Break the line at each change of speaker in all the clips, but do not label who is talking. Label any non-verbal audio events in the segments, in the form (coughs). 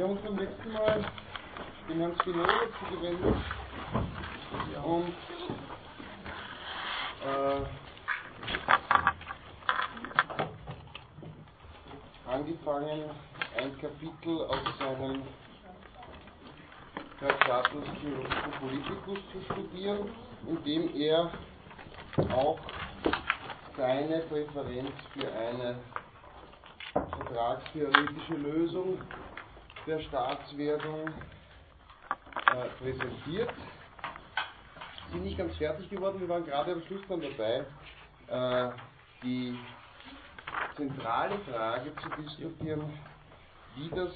Wir haben uns beim letzten Mal dem Herrn Spinoza zugewendet und äh, angefangen, ein Kapitel aus seinem Tractatus Theologico Politicus zu studieren, in dem er auch seine Präferenz für eine vertragstheoretische Lösung der Staatswerdung äh, präsentiert. Sind nicht ganz fertig geworden, wir waren gerade am Schluss dann dabei, äh, die zentrale Frage zu diskutieren, wie das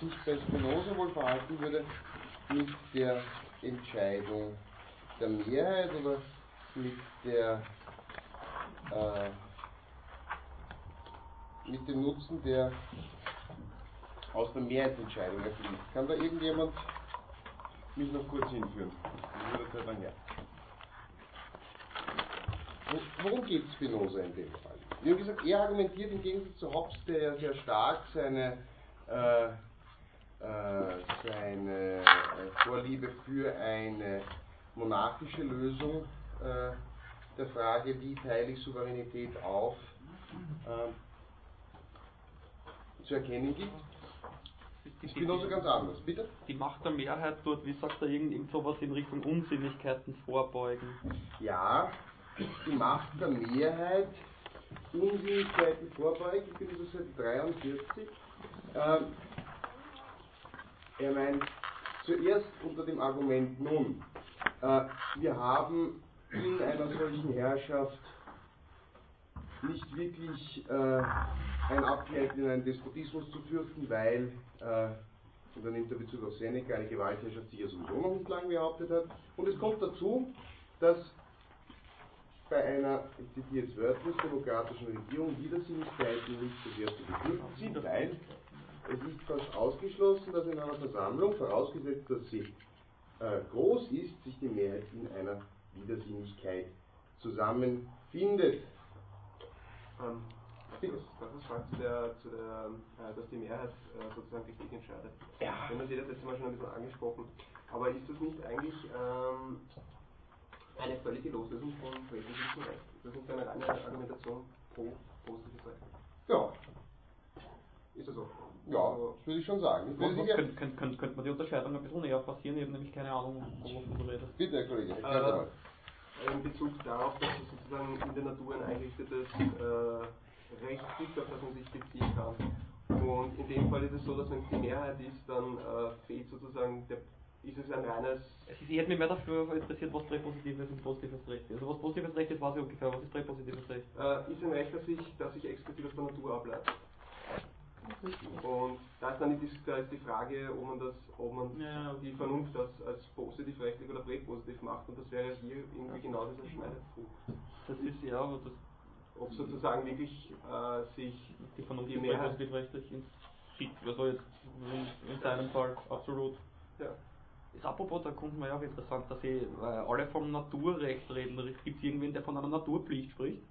sich bei Spinoza wohl verhalten würde mit der Entscheidung der Mehrheit oder mit der äh, mit dem Nutzen, der aus der Mehrheitsentscheidung erfließt. Kann da irgendjemand mich noch kurz hinführen? Das dann her. Worum geht Spinoza in dem Fall? Haben gesagt, er argumentiert im Gegensatz zu Hobbes, der ja sehr stark seine, äh, äh, seine äh, Vorliebe für eine monarchische Lösung äh, der Frage, wie teile ich Souveränität auf, äh, zu erkennen gibt. Ich bin also ganz anders. Bitte?
Die Macht der Mehrheit dort, wie sagt er, irgend, irgend sowas in Richtung Unsinnigkeiten vorbeugen?
Ja, die Macht der Mehrheit, Unsinnigkeiten vorbeugen, ich bin über Seite 43. Ähm, er meint zuerst unter dem Argument nun, äh, wir haben in einer solchen Herrschaft nicht wirklich äh, ein Abgleiten in einen Despotismus zu fürchten, weil, und dann nimmt er Bezug auf Seneca, eine Gewaltherrschaft sich ja sowieso noch nicht lange behauptet hat. Und es kommt dazu, dass bei einer, ich zitiere jetzt wörtlich, demokratischen Regierung Widersinnigkeiten nicht so sehr zu befürchten sind, weil es ist fast ausgeschlossen, dass in einer Versammlung, vorausgesetzt, dass sie äh, groß ist, sich die Mehrheit in einer Widersinnigkeit zusammenfindet.
Ähm, das, das ist Frage zu der, zu der äh, dass die Mehrheit äh, sozusagen Krieg entscheidet.
Ja.
Wir haben das letzte Mal schon ein bisschen angesprochen. Aber ist das nicht eigentlich ähm, eine völlige Loslösung von präsidentem Recht? Ist das nicht eine reine Argumentation pro positives Recht?
Ja.
Ist das so?
Ja,
Also,
das würde ich schon sagen. Ich
Was,
würde
was
sicher,
könnte könnt, könnt, könnt man die Unterscheidung ein bisschen näher passieren? Ich habe nämlich keine Ahnung, wovon du redest.
bitte, Herr Kollege,
Äh,
mal.
in Bezug darauf, dass es sozusagen in der Natur ein eingerichtetes äh, Recht gibt, auf das man sich beziehen kann. Und in dem Fall ist es so, dass wenn es die Mehrheit ist, dann äh, fehlt sozusagen der, ist es ein reines
Es ist- Ich hätte mich mehr dafür interessiert, was präpositives und positives Recht ist. Also was positives Recht ist, weiß ich ungefähr. Was ist präpositives Recht?
äh, ist ein Recht, das sich, das sich explizit aus der Natur ableitet. Und da ist dann die, da ist die Frage, ob man das, ob man
Ja,
die Vernunft als, als positiv rechtlich oder präpositiv macht und das wäre hier irgendwie genau dieser Schneidepunkt.
Das ist ja, aber das,
Ob sozusagen wirklich äh, sich
die Vernunft
Die
ist
Mehrheit.
präpositiv rechtlich in, also jetzt in, in seinem Fall absolut.
ja,
Ist apropos, da kommt mir ja auch interessant, dass sie äh, alle vom Naturrecht reden. Gibt es irgendwen, der von einer Naturpflicht spricht?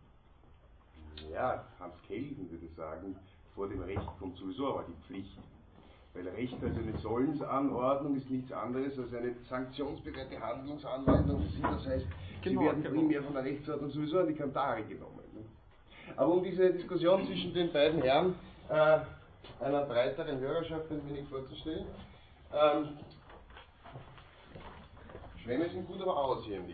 Ja, Hans Kelsen würde sagen, vor dem Recht kommt sowieso aber die Pflicht. Weil Recht als eine Sollensanordnung ist nichts anderes als eine sanktionsbewehrte Handlungsanwendung. Das heißt,
Genau,
sie werden
genau.
primär von der Rechtsordnung sowieso an die Kantare genommen. Ne? Aber um diese Diskussion zwischen den beiden Herren äh, einer breiteren Hörerschaft ein wenig vorzustellen, ähm, Schwämme sind gut, aber aus hier im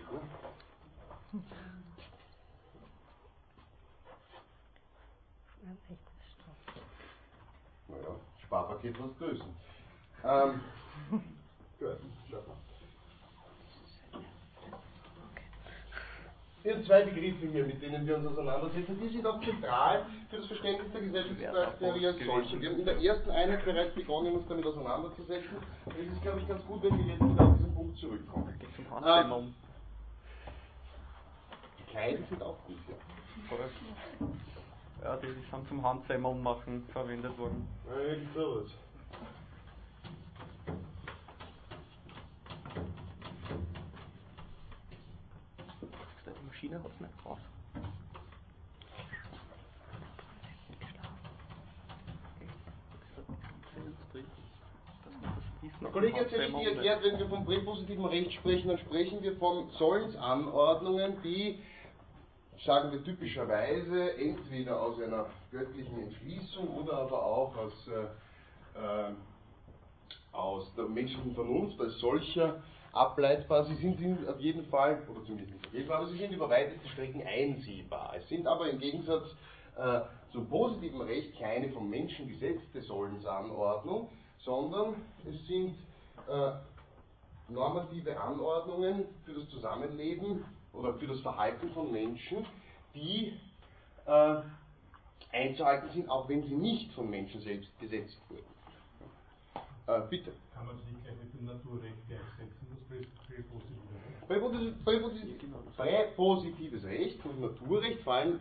echtes Stoff.
Naja, Sparpaket was größer. Ähm, (laughs) gut, schaut mal. Wir haben zwei Begriffe hier, mit denen wir uns auseinandersetzen. Die sind auch zentral für das Verständnis der Gesellschaftstheorie als solche. Wir haben in der ersten Einheit bereits begonnen, uns damit auseinanderzusetzen. Und es ist, glaube ich, ganz gut, wenn wir jetzt wieder auf diesen Punkt zurückkommen. Ähm. Die Kleiden sind auch gut, ja.
Ja, die sind zum Handsemmeln machen verwendet worden.
Ja, sowas.
Die Maschine hat es nicht drauf.
Der Kollege hat ja richtig erklärt, wenn wir vom präpositiven Recht sprechen, dann sprechen wir von Sollensanordnungen, die, sagen wir typischerweise, entweder aus einer göttlichen Entschließung oder aber auch aus, äh, äh, aus der menschlichen Vernunft als solcher ableitbar. Sie sind auf jeden Fall, oder zumindest nicht auf jeden Fall, aber sie sind über weiteste Strecken einsehbar. Es sind aber im Gegensatz äh, zum positiven Recht keine vom Menschen gesetzte Sollensanordnung, sondern es sind äh, normative Anordnungen für das Zusammenleben oder für das Verhalten von Menschen, die äh, einzuhalten sind, auch wenn sie nicht von Menschen selbst gesetzt wurden. Äh, bitte.
Kann man das nicht gleich mit dem Naturrecht gleichsetzen,
Präpositives Recht? Und Naturrecht fallen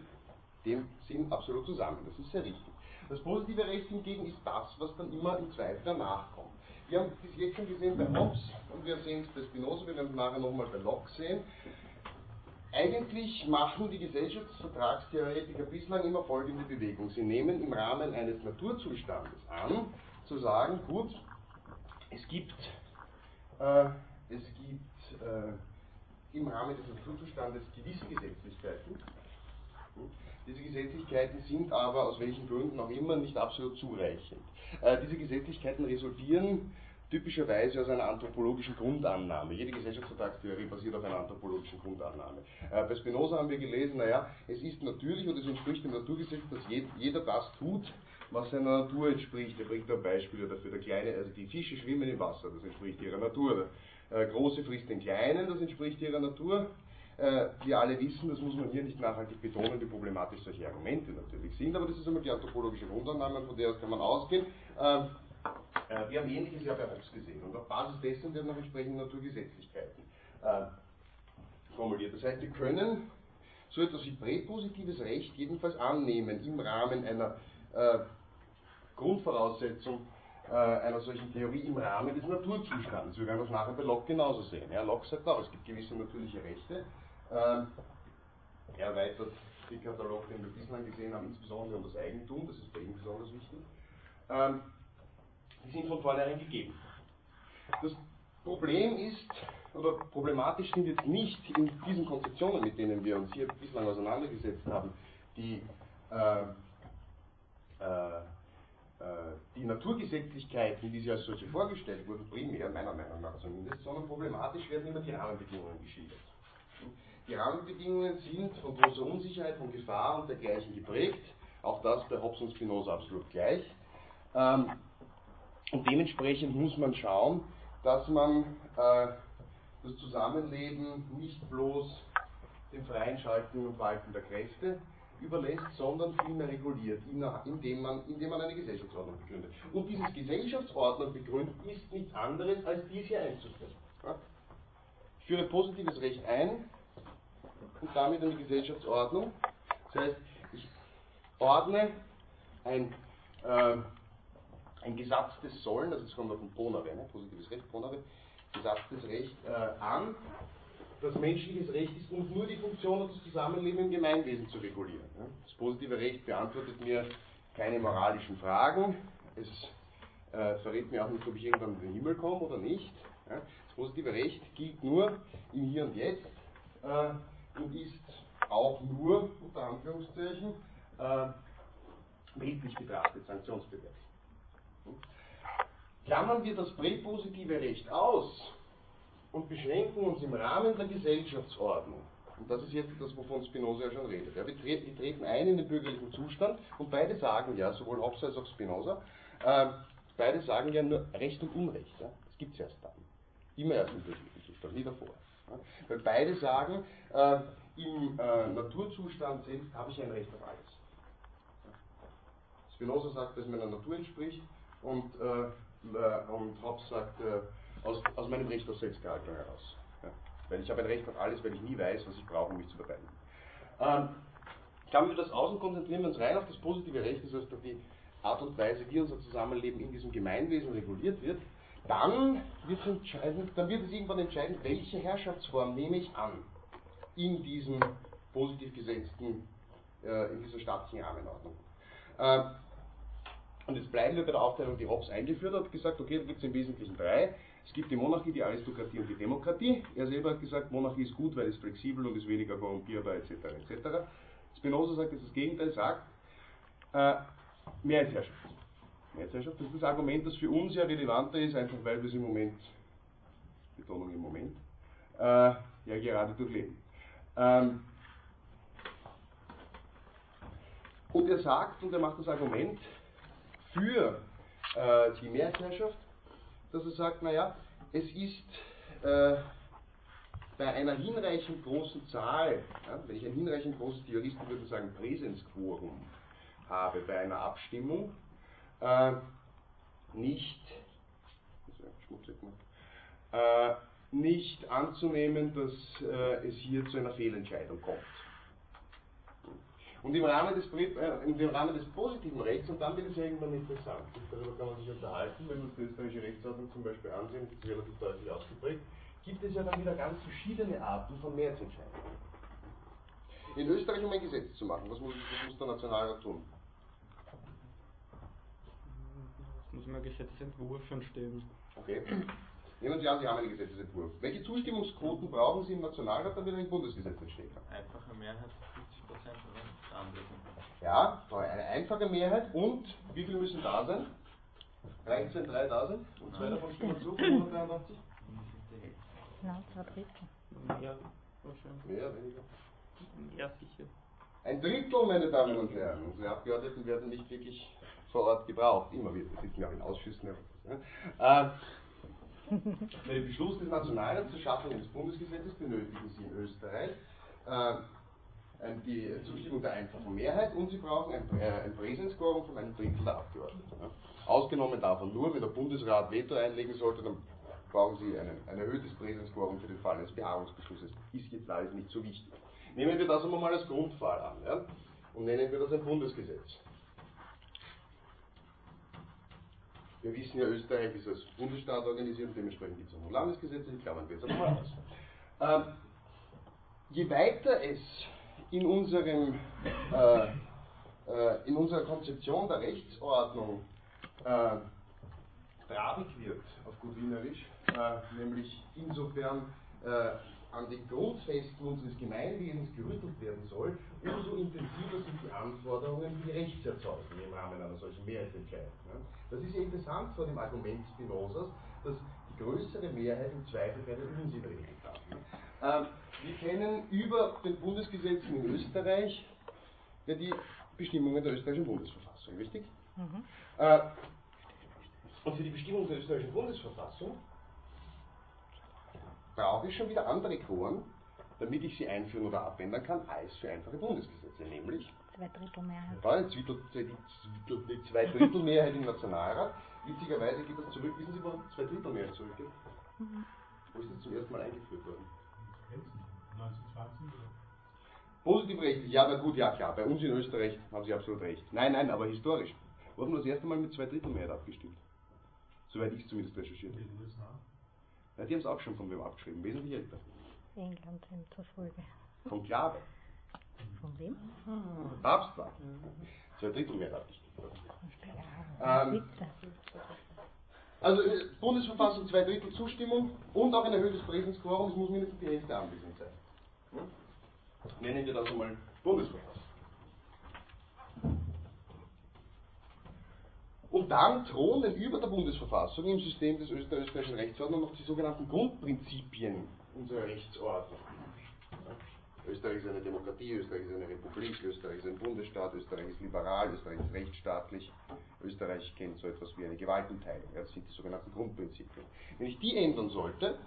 dem Sinn absolut zusammen. Das ist sehr richtig. Das positive Recht hingegen ist das, was dann immer im Zweifel danach kommt. Wir haben das jetzt schon gesehen bei Hobbes und wir sehen es bei Spinoza, wir werden es nachher nochmal bei Locke sehen. Eigentlich machen die Gesellschaftsvertragstheoretiker bislang immer folgende Bewegung. Sie nehmen im Rahmen eines Naturzustandes an, zu sagen, gut, es gibt, äh, es gibt äh, im Rahmen des Naturzustandes gewisse Gesetzlichkeiten, diese Gesetzlichkeiten sind aber aus welchen Gründen auch immer nicht absolut zureichend. Äh, diese Gesetzlichkeiten resultieren typischerweise aus einer anthropologischen Grundannahme. Jede Gesellschaftsvertragstheorie basiert auf einer anthropologischen Grundannahme. Äh, bei Spinoza haben wir gelesen, naja, es ist natürlich und es entspricht dem Naturgesetz, dass jeder das tut, was seiner Natur entspricht. Er bringt da Beispiele dafür. Der Kleine, also die Fische schwimmen im Wasser, das entspricht ihrer Natur. Äh, Große frisst den Kleinen, das entspricht ihrer Natur. Äh, wir alle wissen, das muss man hier nicht nachhaltig betonen, wie problematisch solche Argumente natürlich sind, aber das ist einmal die anthropologische Grundannahme, von der aus kann man ausgehen. Ähm, äh, wir haben ähnliches ja bei Hobbes gesehen und auf Basis dessen werden auch entsprechende Naturgesetzlichkeiten formuliert. Das heißt, wir können so etwas wie präpositives Recht jedenfalls annehmen im Rahmen einer Grundvoraussetzung einer solchen Theorie im Rahmen des Naturzustands. Wir werden das nachher bei Locke genauso sehen. Ja, Locke sagt auch, es gibt gewisse natürliche Rechte, ähm, er erweitert den Katalog, den wir bislang gesehen haben, insbesondere um das Eigentum, das ist bei ihm besonders wichtig. Ähm, die sind von vornherein gegeben. Das Problem ist, oder problematisch sind jetzt nicht in diesen Konzeptionen, mit denen wir uns hier bislang auseinandergesetzt haben, die, äh, äh, äh die Naturgesetzlichkeiten, wie sie als solche vorgestellt wurden, primär, meiner Meinung nach zumindest, sondern problematisch werden immer die Rahmenbedingungen geschildert. Die Rahmenbedingungen sind von großer Unsicherheit, von Gefahr und dergleichen geprägt. Auch das bei Hobbes und Spinoza absolut gleich. Ähm, und dementsprechend muss man schauen, dass man äh, das Zusammenleben nicht bloß dem freien Schalten und Walten der Kräfte überlässt, sondern vielmehr reguliert, indem man, indem man eine Gesellschaftsordnung begründet. Und dieses Gesellschaftsordnung begründen ist nichts anderes, als dies hier einzuführen. Ich führe positives Recht ein, und damit eine Gesellschaftsordnung. Das heißt, ich ordne ein, äh, ein gesatztes Sollen, also es kommt auf den Pronare, ne? positives Recht, Pronare, gesatztes Recht äh, an, das menschliches Recht ist und nur die Funktion und das Zusammenleben im Gemeinwesen zu regulieren. Das positive Recht beantwortet mir keine moralischen Fragen, es äh, verrät mir auch nicht, ob ich irgendwann in den Himmel komme oder nicht. Das positive Recht gilt nur im Hier und Jetzt. Äh, und ist auch nur, unter Anführungszeichen, äh, weltlich betrachtet sanktionsbedürftig. Klammern wir das präpositive Recht aus und beschränken uns im Rahmen der Gesellschaftsordnung, und das ist jetzt das, wovon Spinoza ja schon redet. Ja, wir, treten, wir, treten, ein in den bürgerlichen Zustand und beide sagen ja, sowohl Hobbes als auch Spinoza, äh, beide sagen ja nur Recht und Unrecht. Ja, das gibt es erst dann. Immer erst im bürgerlichen Zustand, nie davor. Weil beide sagen, äh, im äh, Naturzustand selbst habe ich ein Recht auf alles. Spinoza sagt, dass meiner Natur entspricht und, äh, äh, und Hobbes sagt, äh, aus, aus meinem Recht auf Selbstgehaltung heraus. Ja. Weil ich habe ein Recht auf alles, weil ich nie weiß, was ich brauche, um mich zu verteidigen. Ähm, Klammern wir das aus und konzentrieren wir uns rein auf das positive Recht, das heißt auf die Art und Weise, wie unser Zusammenleben in diesem Gemeinwesen reguliert wird, dann wird, dann wird es irgendwann entscheiden, welche Herrschaftsform nehme ich an in diesem positiv gesetzten, äh, in dieser staatlichen Rahmenordnung. Äh, Und jetzt bleiben wir bei der Aufteilung, die Hobbes eingeführt hat, gesagt, okay, da gibt es im Wesentlichen drei. Es gibt die Monarchie, die Aristokratie und die Demokratie. Er selber hat gesagt, Monarchie ist gut, weil es flexibel und ist weniger korrumpierbar, etc. etc. Spinoza sagt jetzt das Gegenteil, sagt, äh, Mehrheitsherrschaft. Mehrheitsherrschaft, das ist das Argument, das für uns ja relevanter ist, einfach weil wir es im Moment, Betonung im Moment, äh, ja gerade durchleben. Ähm, und er sagt, und er macht das Argument für äh, die Mehrheitsherrschaft, dass er sagt, naja, es ist äh, bei einer hinreichend großen Zahl, ja, wenn ich ein hinreichend großes, die Juristen sagen Präsenzquorum habe bei einer Abstimmung, äh, nicht, äh, nicht anzunehmen, dass äh, es hier zu einer Fehlentscheidung kommt. Und im Rahmen, des, äh, im Rahmen des positiven Rechts, und dann wird es irgendwann interessant, darüber kann man sich unterhalten, wenn wir uns die österreichische Rechtsordnung zum Beispiel ansehen, das ist relativ deutlich ausgeprägt, gibt es ja dann wieder ganz verschiedene Arten von Mehrheitsentscheidungen. In Österreich, um ein Gesetz zu machen, was muss, was muss der Nationalrat tun?
muss man Gesetzesentwurf entstehen.
Okay. Nehmen Sie an, Sie haben einen Gesetzesentwurf. Welche Zustimmungsquoten brauchen Sie im Nationalrat, damit ein Bundesgesetz entstehen kann?
Einfache Mehrheit 50 Prozent oder andere
Ja, eine einfache Mehrheit und wie viel müssen da sein? Reicht wenn drei da sind? Und zwei davon stimmen zu, 183?
Ja, zwei Drittel.
Mehr wahrscheinlich.
Mehr, weniger?
Ja, sicher.
Ein Drittel, meine Damen und Herren. Unsere Abgeordneten werden nicht wirklich vor Ort gebraucht. Immer wieder. Wir sitzen ja auch in Ausschüssen. Äh, bei dem Beschluss des Nationalrats zur Schaffung eines Bundesgesetzes benötigen Sie in Österreich äh, die Zustimmung der einfachen Mehrheit und Sie brauchen ein, äh, ein Präsenzquorum von einem Drittel der Abgeordneten. Ja. Ausgenommen davon nur, wenn der Bundesrat Veto einlegen sollte, dann brauchen Sie einen, ein erhöhtes Präsenzquorum für den Fall eines Beharrungsbeschlusses. Ist jetzt alles nicht so wichtig. Nehmen wir das aber mal als Grundfall an ja, und nennen wir das ein Bundesgesetz. Wir wissen ja, Österreich ist als Bundesstaat organisiert und dementsprechend gibt es auch noch Landesgesetze, die klammern wir jetzt aber mal aus. Ähm, je weiter es in, unserem, äh, äh, in unserer Konzeption der Rechtsordnung äh, trabig wird, auf gut Wienerisch, äh, nämlich insofern äh, an den Grundfesten unseres Gemeinwesens gerüttelt werden soll, umso intensiver sind die Anforderungen die Rechtserzeugung im Rahmen einer solchen Mehrheitsentscheidung. Das ist ja interessant vor dem Argument Spinozas, dass größere Mehrheit im Zweifel keinen Unsinn reden kann. Ähm, wir kennen über den Bundesgesetzen in Österreich ja die Bestimmungen der österreichischen Bundesverfassung, richtig? Mhm. Äh, und für die Bestimmungen der österreichischen Bundesverfassung brauche ich schon wieder andere Quoren, damit ich sie einführen oder abändern kann, als für einfache Bundesgesetze, nämlich
Zwei Drittel
die, die, die Zwei Drittel Mehrheit im Nationalrat. Witzigerweise geht das zurück, wissen Sie, wo Zwei Drittel Mehrheit zurückgeht? Mhm. Wo ist das zum ersten Mal eingeführt worden?
1920 oder?
Positiv rechtlich, ja, na gut, ja klar. Bei uns in Österreich haben Sie absolut recht. Nein, nein, aber historisch. Wo haben wir das erste Mal mit zwei Drittel Mehrheit abgestimmt? Soweit ich zumindest recherchiert habe. Ja, die haben es auch schon von wem abgeschrieben, wesentlich älter.
England in der Folge.
Konklave.
Von wem?
Der Papst war. Zwei Drittel Mehrheit abgestimmt.
Ja,
Ähm. Also äh, Bundesverfassung zwei Drittel Zustimmung und auch ein erhöhtes Präsenzquorum, es muss mindestens die Hälfte anwesend sein. Ja? Nennen wir das einmal Bundesverfassung. Und dann thronen über der Bundesverfassung im System des österreichischen Rechtsordnung noch die sogenannten Grundprinzipien unserer Rechtsordnung. Österreich ist eine Demokratie, Österreich ist eine Republik, Österreich ist ein Bundesstaat, Österreich ist liberal, Österreich ist rechtsstaatlich, Österreich kennt so etwas wie eine Gewaltenteilung. Das sind die sogenannten Grundprinzipien. Wenn ich die ändern sollte,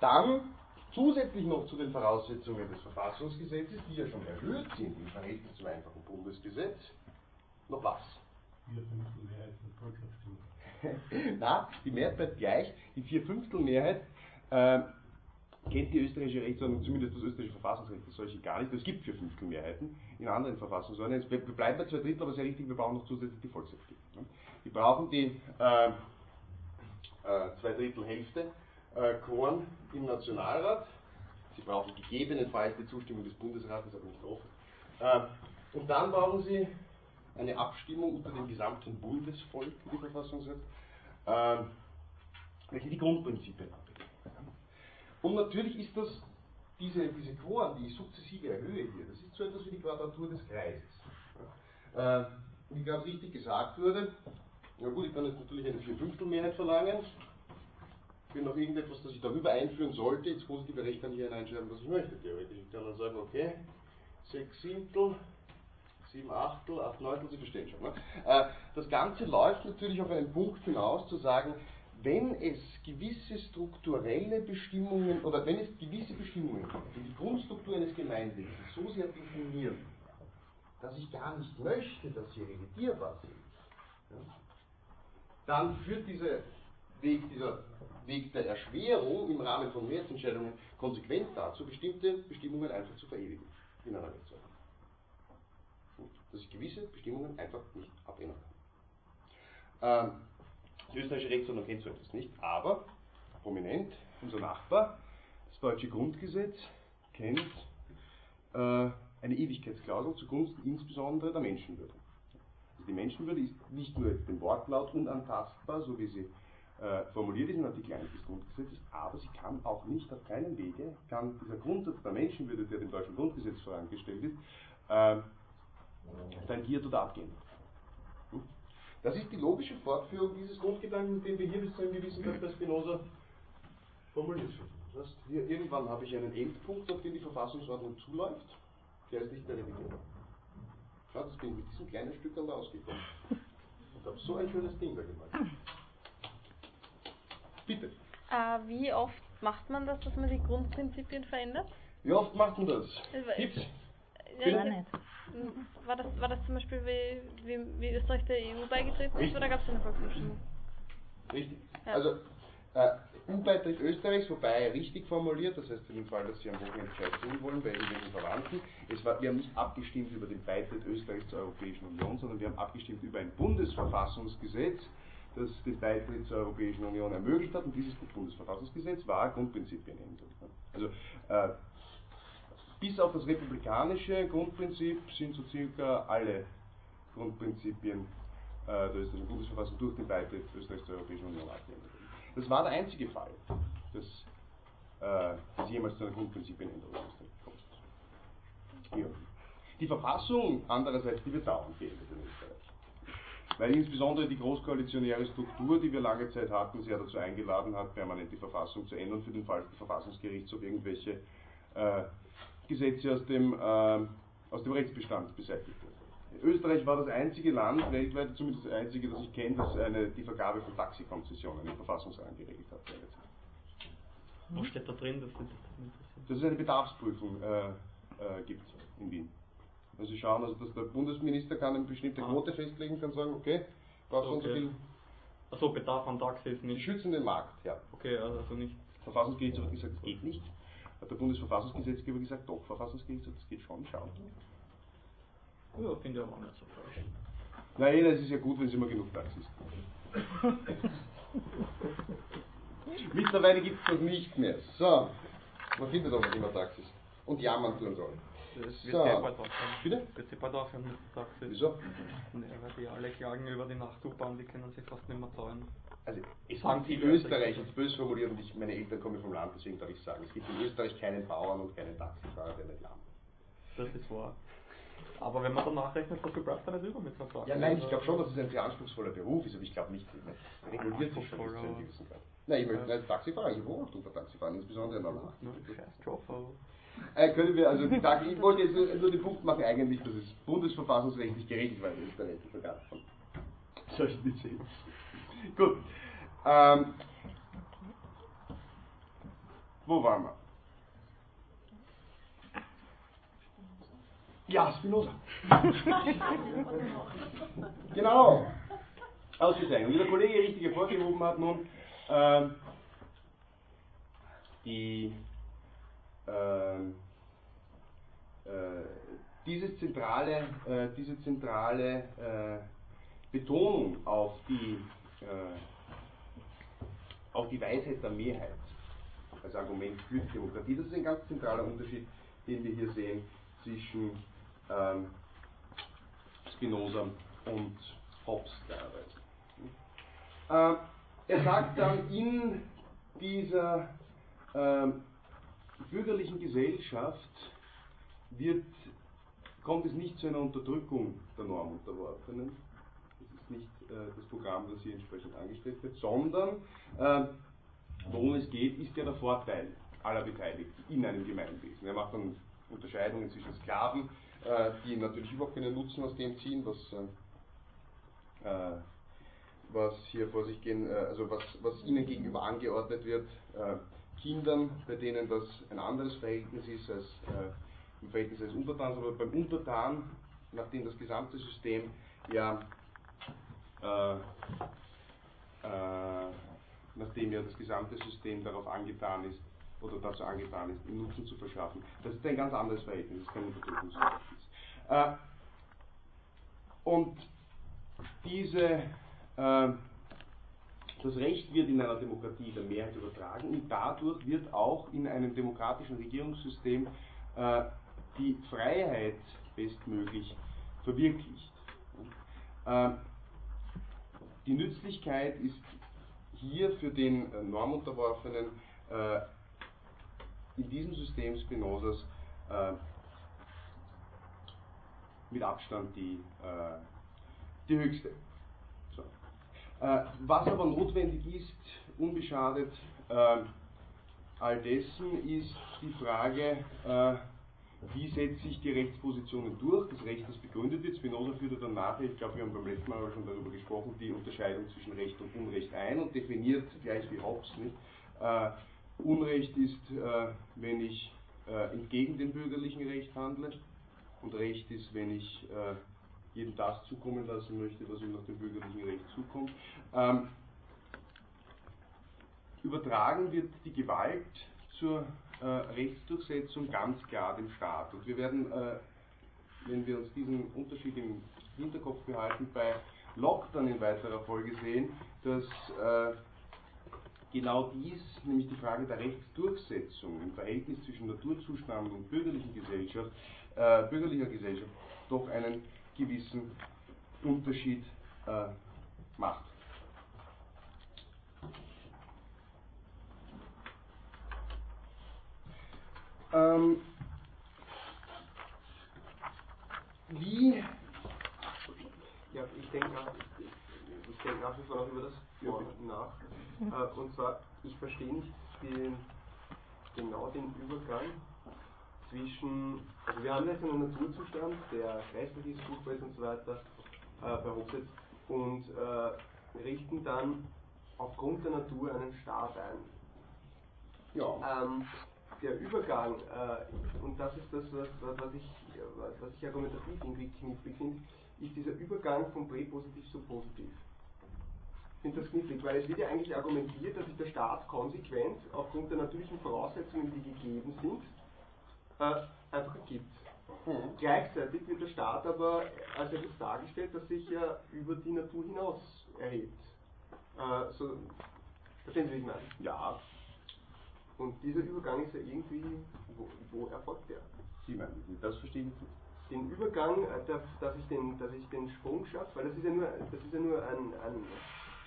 dann zusätzlich noch zu den Voraussetzungen des Verfassungsgesetzes, die ja schon erhöht sind im Verhältnis zum einfachen Bundesgesetz, noch was?
Vier Fünftel Mehrheit. (laughs)
Na, die Mehrheit bleibt gleich. Die Vierfünftelmehrheit äh, kennt die österreichische Rechtsordnung, zumindest das österreichische Verfassungsrecht, das solche gar nicht. Es gibt Vierfünftelmehrheiten in anderen Verfassungsordnungen. Wir bleiben bei zwei Drittel, aber sehr richtig, wir brauchen noch zusätzlich die Volksabstimmung. Ne? Wir brauchen die äh, äh, zwei Drittel Hälfte äh, Quoren im Nationalrat. Sie brauchen gegebenenfalls die Zustimmung des Bundesrates, aber nicht oft. Äh, und dann brauchen Sie eine Abstimmung unter dem gesamten Bundesvolk, die Verfassung sagt, äh, welche die Grundprinzipien abbildet. Und natürlich ist das, diese, diese Quoren, die ich sukzessive erhöhe hier, das ist so etwas wie die Quadratur des Kreises. Äh, wie gerade richtig gesagt wurde, na gut, ich kann jetzt natürlich eine Vierfünftelmehrheit verlangen, für noch irgendetwas, das ich darüber einführen sollte, ins positive Recht kann ich hineinschreiben, was ich möchte, theoretisch. Ich kann dann sagen, okay, 6 Siebtel, 7 Achtel, 8 Neuntel, Sie verstehen schon. Ne? Äh, das Ganze läuft natürlich auf einen Punkt hinaus, zu sagen, wenn es gewisse strukturelle Bestimmungen oder wenn es gewisse Bestimmungen gibt, die die Grundstruktur eines Gemeinwesens so sehr definieren, dass ich gar nicht möchte, dass sie revidierbar sind, ja, dann führt dieser Weg, dieser Weg der Erschwerung im Rahmen von Mehrheitsentscheidungen konsequent dazu, bestimmte Bestimmungen einfach zu verewigen in einer Rechtsordnung. Dass ich gewisse Bestimmungen einfach nicht abändern kann. Ähm, die österreichische Rechtsordnung kennt so etwas nicht, aber prominent, unser Nachbar, das deutsche Grundgesetz kennt äh, eine Ewigkeitsklausel zugunsten insbesondere der Menschenwürde. Also die Menschenwürde ist nicht nur dem Wortlaut unantastbar, so wie sie äh, formuliert ist in Artikel 1 des Grundgesetzes, aber sie kann auch nicht auf keinen Wege, kann dieser Grundsatz der Menschenwürde, der dem deutschen Grundgesetz vorangestellt ist, äh, tangiert oder abgehen. Das ist die logische Fortführung dieses Grundgedankens, den wir hier bis zu einem gewissen Grad bei Spinoza formuliert finden. Das heißt, hier irgendwann habe ich einen Endpunkt, auf den die Verfassungsordnung zuläuft, der ist nicht mehr revidierbar. Schau, das bin ich mit diesem kleinen Stück da ausgekommen. Und habe so ein schönes Ding da gemalt. Bitte.
Äh, wie oft macht man das, dass man die Grundprinzipien verändert?
Wie oft macht man das? Tipps?
Ja,
nicht.
War das, war das zum Beispiel, wie, wie, wie Österreich der EU beigetreten ist,
Richtig.
oder gab es eine Volksabstimmung?
Richtig.
Ja.
Also, äh, EU-Beitritt Österreichs, wobei richtig formuliert, das heißt in dem Fall, dass Sie am Wochenende Bescheid tun wollen, bei irgendwelchen Verwandten, es war, wir haben nicht abgestimmt über den Beitritt Österreichs zur Europäischen Union, sondern wir haben abgestimmt über ein Bundesverfassungsgesetz, das den Beitritt zur Europäischen Union ermöglicht hat, und dieses Bundesverfassungsgesetz war Grundprinzipienänderung. Also, äh, bis auf das republikanische Grundprinzip sind so circa alle Grundprinzipien äh, der österreichischen Bundesverfassung durch den Beitritt Österreichs zur Europäischen Union abgeändert worden. Das war der einzige Fall, dass äh, es jemals zu einer Grundprinzipienänderung kommt. Ja. Die Verfassung andererseits, die wird dauernd geändert in Österreich. Weil insbesondere die großkoalitionäre Struktur, die wir lange Zeit hatten, sehr dazu eingeladen hat, permanent die Verfassung zu ändern, für den Fall, dass der Verfassungsgerichtshof irgendwelche äh, Gesetze aus dem, äh, aus dem Rechtsbestand beseitigt wird. Österreich war das einzige Land, weltweit zumindest das einzige, das ich kenne, das eine, die Vergabe von Taxikonzessionen im Verfassungsrang geregelt hat.
Was steht da drin? Das mich interessieren.
Dass es eine Bedarfsprüfung äh, äh, gibt in Wien. Also Sie schauen, also dass der Bundesminister kann eine bestimmte
Ah.
Quote festlegen, kann sagen, okay, brauchst so und so
Okay.
viel.
Achso, Bedarf an Taxi ist
Die
nicht.
schützen den Markt, ja.
Okay, also nicht.
Verfassungsgerichtshof hat gesagt, das geht nicht. Hat der Bundesverfassungsgesetzgeber gesagt, doch, Verfassungsgerichtshof, das geht schon, schauen.
Ja, finde ich aber auch nicht so falsch.
Nein, das ist ja gut, wenn es immer genug Taxis gibt. (laughs) Mittlerweile gibt es das nicht mehr. So, man findet noch immer Taxis. Und jammern tun soll.
Das wird
So.
sehr bald aufhören.
Bitte?
Sehr bald aufhören mit den Taxis.
Wieso?
Nee, weil die alle klagen über die Nacht-U-Bahn, die können sich fast nicht mehr zahlen.
Also es
Sagen
gibt in Österreich, jetzt bös formuliert, und ich, meine Eltern kommen vom Land, deswegen darf ich sagen, es gibt in Österreich keinen Bauern und keinen Taxifahrer, der nicht jammert.
Das ist wahr. Aber wenn man dann nachrechnet, so viel bleibt da nicht über mit Taxi.
Ja, nein, ich glaube schon, dass es ein sehr anspruchsvoller Beruf ist, aber ich glaube nicht, es reguliert sich schon bis zu einem gewissen Grad. Nein, ich möchte als Taxifahrer, ich wohne auch unter Taxifahren, insbesondere in der Nacht.
Scheiß Job, aber.
Äh, können wir also die ich wollte jetzt nur, nur den Punkt machen, eigentlich, dass es bundesverfassungsrechtlich geregelt war in Österreich, die Vergabe von solchen Lizenzen. Gut. Ähm, wo waren wir? Ja, Spinoza. (laughs) genau. Ausgezeichnet. Wie der Kollege richtig hervorgehoben hat nun, ähm, die ähm, äh, diese zentrale, äh, diese zentrale äh, Betonung auf die, äh, auf die Weisheit der Mehrheit als Argument für die Demokratie, das ist ein ganz zentraler Unterschied, den wir hier sehen zwischen ähm,
Spinoza und Hobbes teilweise.
Äh, er sagt dann in dieser äh, bürgerlichen Gesellschaft wird, kommt es nicht zu einer Unterdrückung der Normunterworfenen. Das ist nicht äh, das Programm, das hier entsprechend angestrebt wird, sondern äh, worum es geht, ist ja der Vorteil aller Beteiligten in einem Gemeinwesen. Er macht dann Unterscheidungen zwischen Sklaven, äh, die natürlich überhaupt keinen Nutzen aus dem ziehen, was, äh, was hier vor sich gehen, äh, also was, was ihnen gegenüber angeordnet wird, äh, Kindern, bei denen das ein anderes Verhältnis ist als äh, im Verhältnis eines Untertans, aber beim Untertan, nachdem das gesamte System ja äh, nachdem ja das gesamte System darauf angetan ist, oder dazu angetan ist, ihm Nutzen zu verschaffen. Das ist ein ganz anderes Verhältnis, das ist kein Unterdrückungsverhältnis. Äh, und diese, äh, das Recht wird in einer Demokratie der Mehrheit übertragen und dadurch wird auch in einem demokratischen Regierungssystem äh, die Freiheit bestmöglich verwirklicht. Äh, die Nützlichkeit ist hier für den äh, Normunterworfenen äh, in diesem System Spinozas mit Abstand die, die höchste. Äh, was aber notwendig ist, unbeschadet äh, all dessen, ist die Frage, äh, wie setze ich die Rechtspositionen durch, das Recht, das begründet wird. Spinoza führte dann nachher, ich glaube, wir haben beim letzten Mal schon darüber gesprochen, die Unterscheidung zwischen Recht und Unrecht ein und definiert, gleich wie Hobbes, nicht, äh, Unrecht ist, äh, wenn ich äh, entgegen dem bürgerlichen Recht handle und Recht ist, wenn ich jedem das zukommen lassen möchte, was ihm nach dem bürgerlichen Recht zukommt. Ähm, übertragen wird die Gewalt zur äh, Rechtsdurchsetzung ganz klar dem Staat. Und wir werden, äh, wenn wir uns diesen Unterschied im Hinterkopf behalten, bei Locke dann in weiterer Folge sehen, dass äh, genau dies, nämlich die Frage der Rechtsdurchsetzung im Verhältnis zwischen Naturzustand und bürgerlichen Gesellschaft, äh, bürgerlicher Gesellschaft doch einen gewissen Unterschied äh, macht. Ähm, wie
ja, ich denke nach, ich denke nach wie vor noch über das Vor nach. Äh, und zwar, ich verstehe nicht den, genau den Übergang zwischen, also wir haben jetzt einen Naturzustand, der kreislich ist, ist und so weiter, äh, bei Hochsitz und äh, richten dann aufgrund der Natur einen Staat ein.
Ja.
Ähm, der Übergang, äh, und das ist das, was, was, ich, was ich argumentativ irgendwie knifflig finde, ist dieser Übergang von Präpositiv zu Positiv. Ich finde das knifflig, weil es wird ja eigentlich argumentiert, dass sich der Staat konsequent aufgrund der natürlichen Voraussetzungen, die gegeben sind, äh, einfach ergibt. Mhm. Gleichzeitig wird der Staat aber als etwas dargestellt, das sich ja über die Natur hinaus erhebt. Äh, so, verstehen Sie, wie ich meine?
Ja.
Und dieser Übergang ist ja irgendwie, wo, wo erfolgt der?
Sie meinen, das verstehe ich nicht
den Übergang, äh, dass ich den, dass ich den Sprung schaffe, weil das ist ja nur, das ist ja nur ein, ein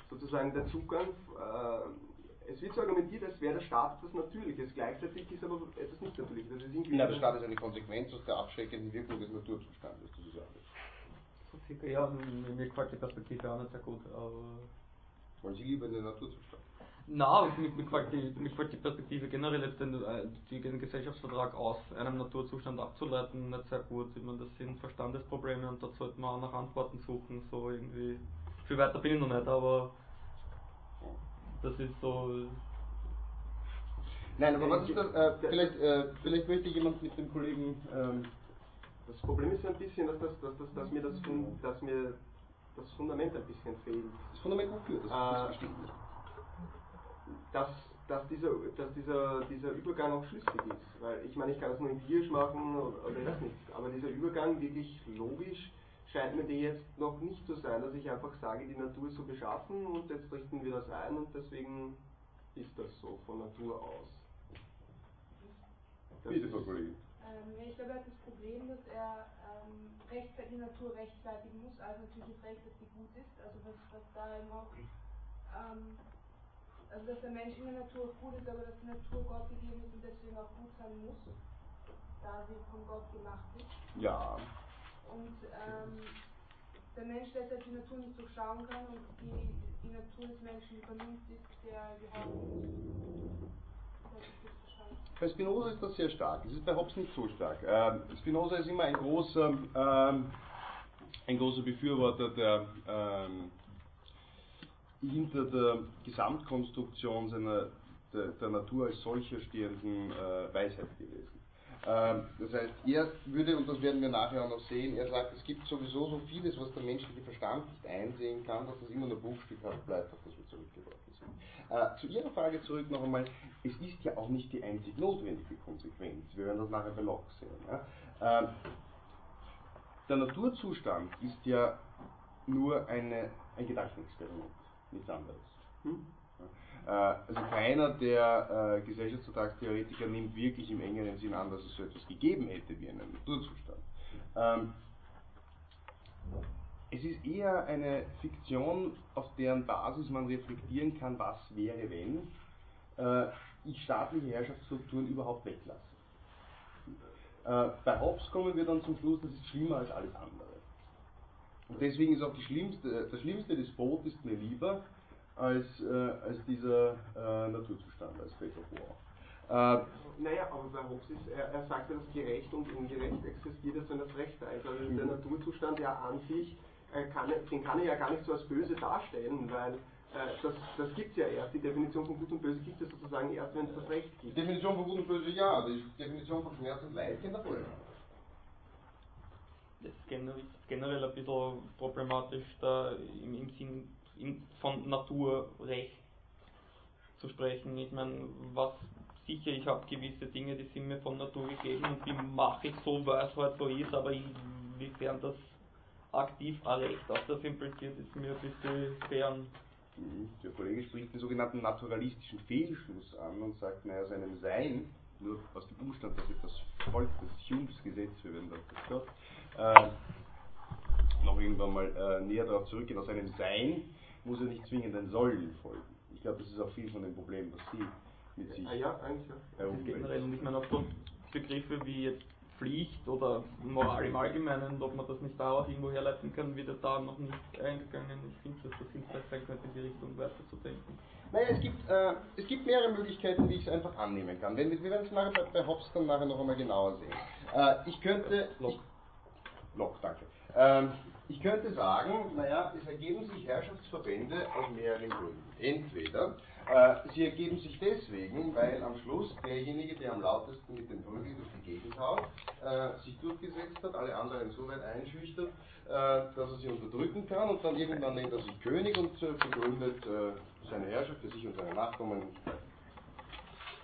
sozusagen der Zugang. Äh, es wird so argumentiert, als wäre der Staat etwas Natürliches, gleichzeitig ist aber etwas nicht Natürliches. Das ist
Nein, der Staat ist eine Konsequenz aus der abschreckenden Wirkung des Naturzustandes, das ist alles.
Ja, mir gefällt die Perspektive auch nicht sehr gut, aber.
Wollen Sie lieber in den Naturzustand?
Nein, mir, mir, gefällt die, mir gefällt die Perspektive generell jetzt den, äh, den Gesellschaftsvertrag aus einem Naturzustand abzuleiten nicht sehr gut. Ich meine, das sind Verstandesprobleme und dort sollte man auch nach Antworten suchen. So irgendwie. Viel weiter bin ich noch nicht, aber das ist so.
Nein, aber was ist das? Äh, vielleicht, äh, vielleicht möchte jemand mit dem Kollegen. Ähm
das Problem ist ein bisschen, dass, das, dass, dass, dass, mir das, dass mir das Fundament ein bisschen fehlt.
Das Fundament wofür? Das, das
äh, dass, dass, dieser, dass dieser, dieser Übergang auch schlüssig ist. Weil ich meine, ich kann das nur empirisch machen oder, oder das nicht. Aber dieser Übergang wirklich logisch scheint mir dir jetzt noch nicht zu sein, dass ich einfach sage, die Natur ist so beschaffen und jetzt richten wir das ein und deswegen ist das so von Natur aus.
Das Bitte, Frau Kollegin.
Ähm, ich glaube, er hat das Problem, dass er ähm, rechtfertig, die Natur rechtfertigen muss, also natürlich das Recht, dass sie gut ist, also dass, dass da eben auch, ähm, also dass der Mensch in der Natur gut ist, aber dass die Natur Gott gegeben ist und deswegen auch gut sein muss, da sie von Gott gemacht ist.
Ja.
Und ähm, der Mensch deshalb die Natur nicht durchschauen kann und die, die Natur des Menschen die Vernunft ist, der verstanden.
Bei Spinoza ist das sehr stark. Es ist bei Hobbes nicht so stark. Ähm, Spinoza ist immer ein großer, ähm, ein großer Befürworter der, ähm, hinter der Gesamtkonstruktion seiner, der, der Natur als solcher stehenden äh, Weisheit gewesen. Ähm, das heißt, er würde, und das werden wir nachher auch noch sehen, er sagt, es gibt sowieso so vieles, was der menschliche Verstand nicht einsehen kann, dass das immer nur bruchstückhaft bleibt, auf das wir zurückgeworfen sind. Äh, zu Ihrer Frage zurück noch einmal, es ist ja auch nicht die einzig notwendige Konsequenz. Wir werden das nachher bei Locke sehen. Ähm, der Naturzustand ist ja nur eine, ein Gedankenexperiment, nichts anderes. Hm? Äh, also keiner der äh, Gesellschaftsvertragstheoretiker nimmt wirklich im engeren Sinn an, dass es so etwas gegeben hätte wie einen Naturzustand. Ähm, es ist eher eine Fiktion, auf deren Basis man reflektieren kann, was wäre, wenn äh, ich staatliche Herrschaftsstrukturen überhaupt weglasse. Äh, bei Hobbes kommen wir dann zum Schluss, das ist schlimmer als alles andere. Und deswegen ist auch schlimmste, der schlimmste Despot ist mir lieber als, äh, als dieser äh, Naturzustand, als Fatal War. Äh,
naja, aber bei Hobbes ist, er, er sagt ja, dass gerecht und ungerecht existiert, also wenn das Recht da ist. Also der Naturzustand ja an sich, äh, kann, den kann er ja gar nicht so als böse darstellen, weil äh, das, das gibt es ja erst. Die Definition von Gut und Böse gibt es sozusagen erst, wenn es das Recht gibt.
Die Definition von Gut und Böse ja, die Definition von Schmerz und Leid kennt er vorher.
Das ist generell, generell ein bisschen problematisch da im, im Sinn in, von Naturrecht zu sprechen. Ich meine, was sicher, ich habe gewisse Dinge, die sind mir von Natur gegeben und die mache ich so, weil es halt so ist, aber inwiefern das aktiv ein Recht auf das impliziert, ist mir ein bisschen fern.
Mhm. Der Kollege spricht den sogenannten naturalistischen Fehlschluss an und sagt, naja, seinem Sein, nur aus dem Umstand, dass etwas folgt, das Humes Gesetz, wir werden das dort, äh, noch irgendwann mal äh, näher darauf zurückgehen, aus seinem Sein muss er nicht zwingend ein Sollen folgen. Ich glaube, das ist auch viel von dem Problem, was Sie mit sich
ah, ja, eigentlich, ja.
generell, und ich meine auch so Begriffe wie jetzt Pflicht oder Moral im Allgemeinen, ob man das nicht da auch irgendwo herleiten kann, wird da noch nicht eingegangen. Ich finde, dass das hilfreich sein könnte, in die Richtung weiterzudenken.
Naja, es gibt, äh, es gibt mehrere Möglichkeiten, wie ich es einfach annehmen kann. Wenn, wir werden es nachher bei, bei Hobbes dann nachher noch einmal genauer sehen. Äh, ich könnte...
Locke.
Locke, danke. Ähm, ich könnte sagen, naja, es ergeben sich Herrschaftsverbände aus mehreren Gründen. Entweder äh, sie ergeben sich deswegen, weil am Schluss derjenige, der am lautesten mit dem Prügel durch die Gegend haut, äh, sich durchgesetzt hat, alle anderen so weit einschüchtert, äh, dass er sie unterdrücken kann und dann irgendwann nennt er sich König und äh, begründet äh, seine Herrschaft für sich und seine Nachkommen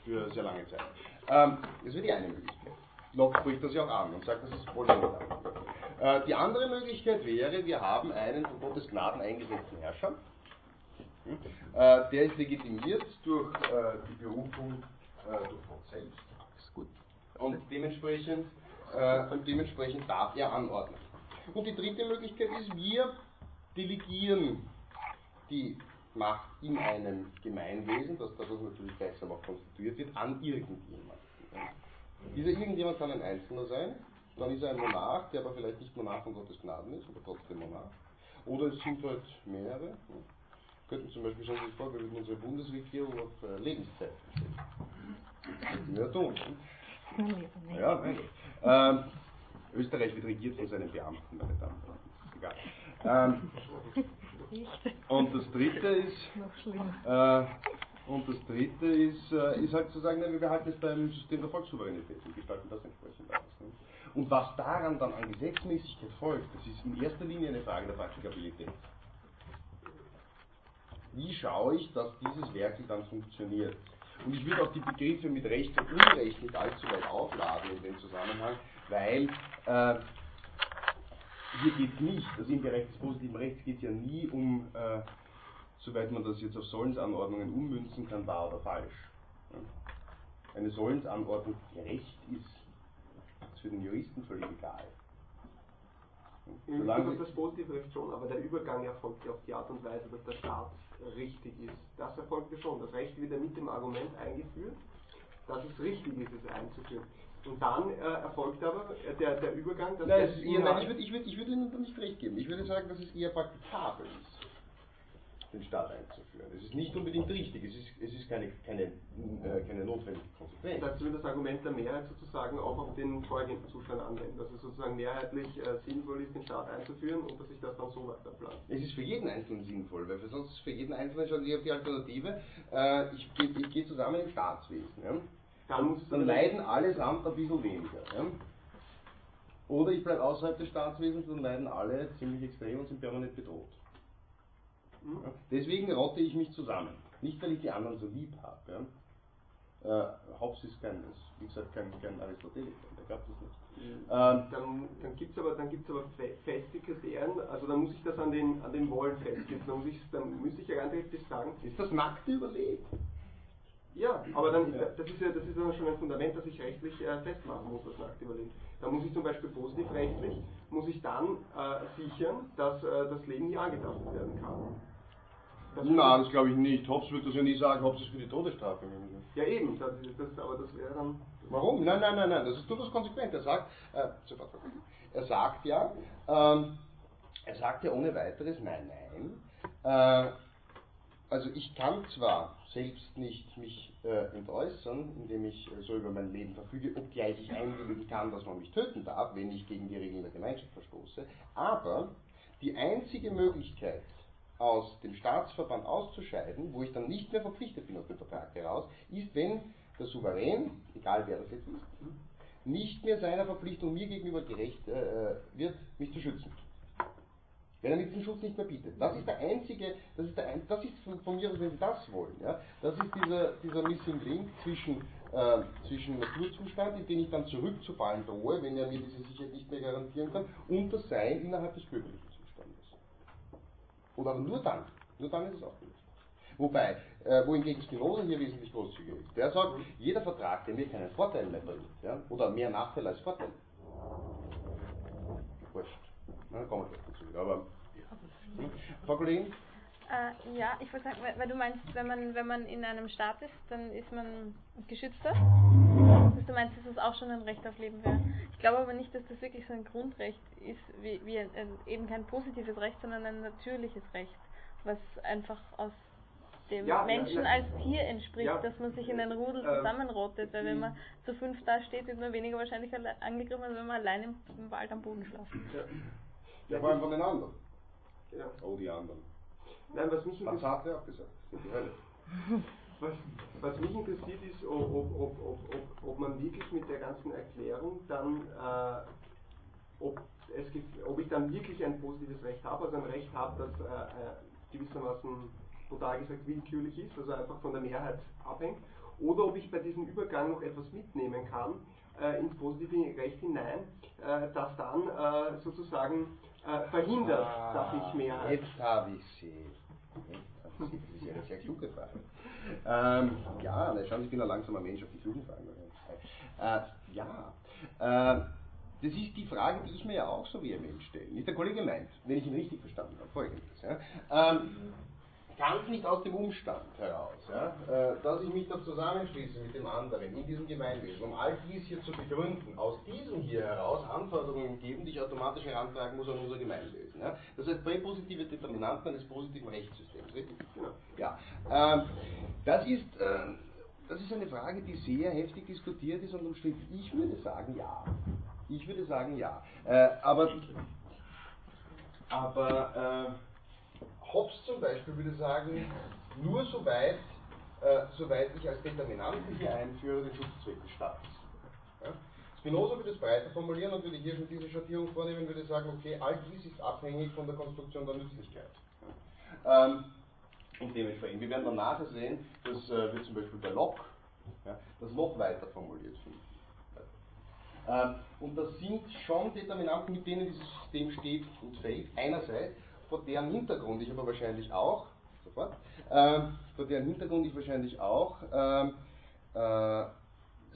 für sehr lange Zeit. Ähm, das wäre die eine Möglichkeit. Locke spricht das ja auch an und sagt, das ist vollkommen äh, Die andere Möglichkeit wäre, wir haben einen von Gottes Gnaden eingesetzten Herrscher. Hm? Äh, der ist legitimiert durch äh, die Berufung durch Gott selbst. Gut. Und dementsprechend, und dementsprechend darf er anordnen. Und die dritte Möglichkeit ist, wir delegieren die Macht in einem Gemeinwesen, das dadurch natürlich gleichsam auch konstituiert wird, an irgendjemanden. Dieser irgendjemand kann ein Einzelner sein, dann ist er ein Monarch, der aber vielleicht nicht Monarch von Gottes Gnaden ist, aber trotzdem Monarch. Oder es sind halt mehrere. Wir könnten zum Beispiel, stellen Sie sich vor, wir würden unsere Bundesregierung auf äh, Lebenszeit stellen. Könnten wir ja tun. Ja, nein. Ähm, Österreich wird regiert von seinen Beamten, meine Damen und Herren. Egal. Ähm, und das dritte ist, äh, und das dritte ist, äh, ist halt zu sagen, wir behalten es beim System der Volkssouveränität und gestalten das entsprechend aus. Und was daran dann an Gesetzmäßigkeit folgt, das ist in erster Linie eine Frage der Praktikabilität. Wie schaue ich, dass dieses Werkel dann funktioniert? Und ich würde auch die Begriffe mit Recht und Unrecht nicht allzu weit aufladen in dem Zusammenhang, weil äh, hier geht es nicht, also im Bereich des positiven Rechts geht es ja nie um äh, soweit man das jetzt auf Sollensanordnungen ummünzen kann, wahr oder falsch. Eine Sollensanordnung gerecht ist, ist für den Juristen völlig egal.
In
Solange
auf das positive Recht schon, aber der Übergang erfolgt ja auf die Art und Weise, dass der Staat richtig ist. Das erfolgt ja schon. Das Recht wird ja mit dem Argument eingeführt, dass es richtig ist, es einzuführen. Und dann äh, erfolgt aber äh, der, der Übergang, dass
Nein,
der
es ist eher, nein, ich würde ich würd, ich würd Ihnen da nicht recht geben. Ich würde sagen, dass es eher praktikabel ist, den Staat einzuführen. Es ist nicht unbedingt richtig, es ist, es ist keine, keine, äh, keine notwendige Konsequenz.
dass wir das Argument der Mehrheit sozusagen auch auf den vorhergehenden Zustand anwenden, dass es sozusagen mehrheitlich äh, sinnvoll ist, den Staat einzuführen und dass sich das dann so weiter plant.
Es ist für jeden Einzelnen sinnvoll, weil für sonst ist für jeden Einzelnen schon die, die Alternative, äh, ich, gehe- ich gehe zusammen im Staatswesen. Ja?
Dann
Dann leiden allesamt ein bisschen weniger. Ja? Oder ich bleibe außerhalb des Staatswesens, dann leiden alle ziemlich extrem und sind permanent bedroht.
Hm?
Ja? Deswegen rotte ich mich zusammen. Nicht, weil ich die anderen so lieb habe. Ja? Äh, Hobbes ist kein, ist, wie gesagt, kein, kein Aristoteliker, der gab das nicht. Ähm,
Dann, dann gibt es aber, dann gibt's aber fe- feste Kriterien, also dann muss ich das an den, an den Wollen festsetzen, dann, muss ich, dann müsste ich ja ganz ehrlich sagen,
ist das nackte Überleben?
ja, aber dann, das ist ja, das ist ja schon ein Fundament, das ich rechtlich äh, festmachen muss, das nackte Überleben. Da muss ich zum Beispiel positivrechtlich, muss ich dann äh, sichern, dass äh, das Leben nie angetastet werden kann. Das
Na, das glaube ich nicht. Hobbes wird das ja nie sagen, Hobbes ist für die Todesstrafe.
Ja eben, das, das, aber das wäre dann...
Warum? Nein, nein, nein, nein, das ist durchaus konsequent. Er sagt, äh, er sagt ja, ähm, er sagt ja ohne weiteres, nein, nein. Äh, also ich kann zwar selbst nicht mich äh, entäußern, indem ich äh, so über mein Leben verfüge, obgleich ich einwilligen kann, dass man mich töten darf, wenn ich gegen die Regeln der Gemeinschaft verstoße, aber die einzige Möglichkeit, aus dem Staatsverband auszuscheiden, wo ich dann nicht mehr verpflichtet bin aus dem Vertrag heraus, ist, wenn der Souverän, egal wer das jetzt ist, nicht mehr seiner Verpflichtung mir gegenüber gerecht äh, wird, mich zu schützen. Wenn er mir diesen Schutz nicht mehr bietet. Das ist der einzige, das ist, der das ist von, von mir aus, wenn Sie das wollen, ja, das ist dieser, dieser Missing Link zwischen, äh, zwischen Naturzustand, in den ich dann zurückzufallen drohe, wenn er mir diese Sicherheit nicht mehr garantieren kann, und das Sein innerhalb des Zustandes. Oder nur dann, nur dann ist es aufgelöst. Wobei, äh, wohingegen Spinoza hier wesentlich großzügiger ist. Der sagt, jeder Vertrag, der mir keinen Vorteil mehr bringt, ja, oder mehr Nachteil als Vorteil, wurscht. Na, kommen wir gleich dazu. Aber, hm? Frau Kollegin?
Äh, ja, ich wollte sagen, weil, du meinst, wenn man, wenn man in einem Staat ist, dann ist man geschützter. Also du meinst, dass das auch schon ein Recht auf Leben wäre. Ich glaube aber nicht, dass das wirklich so ein Grundrecht ist, wie, wie ein, ein, eben kein positives Recht, sondern ein natürliches Recht, was einfach aus dem
Ja,
Menschen
na-
als Tier entspricht,
Ja.
dass man sich in ein Rudel
Ähm,
zusammenrottet, weil wenn man zu fünf da steht, wird man weniger wahrscheinlich alle- angegriffen, als wenn man allein im, im Wald am Boden schlaft.
Ja.
Ja, vor allem von den anderen.
Ja.
Oh, die anderen.
Nein, was mich interessiert,
Sartre auch gesagt. Das (laughs) ist die Hölle.
was, was mich interessiert ist, ob, ob, ob, ob, man wirklich mit der ganzen Erklärung dann, äh, ob, es, ob ich dann wirklich ein positives Recht habe, also ein Recht habe, das äh, äh, gewissermaßen brutal gesagt willkürlich ist, also einfach von der Mehrheit abhängt, oder ob ich bei diesem Übergang noch etwas mitnehmen kann äh, ins positive Recht hinein, äh, das dann äh, sozusagen verhindert, dass ich Mehrheit
Jetzt habe ich sie. Das ist eine sehr kluge Frage. Ähm, ja, na, schauen Sie, ich bin ein langsamer Mensch auf die klugen Fragen. Äh, ja, äh, das ist die Frage, die ich mir ja auch so vehement stelle. Nicht der Kollege meint, wenn ich ihn richtig verstanden habe, folgendes. Ja, ähm, ganz nicht aus dem Umstand heraus, ja, äh, dass ich mich da zusammenschließe mit dem anderen in diesem Gemeinwesen, um all dies hier zu begründen, aus diesem hier heraus Anforderungen geben, die ich automatisch herantragen muss an unser Gemeinwesen. Ja. Das heißt präpositive Determinanten eines positiven Rechtssystems, richtig?
Genau.
Ja. Ähm, das ist, äh, das ist eine Frage, die sehr heftig diskutiert ist und umstritten. Ich würde sagen, ja. Ich würde sagen, ja. Äh, aber aber äh, Hobbes zum Beispiel würde sagen, nur soweit, äh, soweit ich als Determinanten hier einführe den Schutzzweck des Staates. Ja? Spinoza würde es breiter formulieren und würde hier schon diese Schattierung vornehmen, würde sagen, okay, all dies ist abhängig von der Konstruktion der Nützlichkeit. Ähm, und dementsprechend, wir werden dann nachher sehen, dass äh, wir zum Beispiel bei Locke ja, das noch weiter formuliert finden. Ähm, und das sind schon Determinanten, mit denen dieses System steht und fällt. Einerseits, vor deren Hintergrund ich aber wahrscheinlich auch, sofort, ähm, vor deren Hintergrund ich wahrscheinlich auch ähm, äh,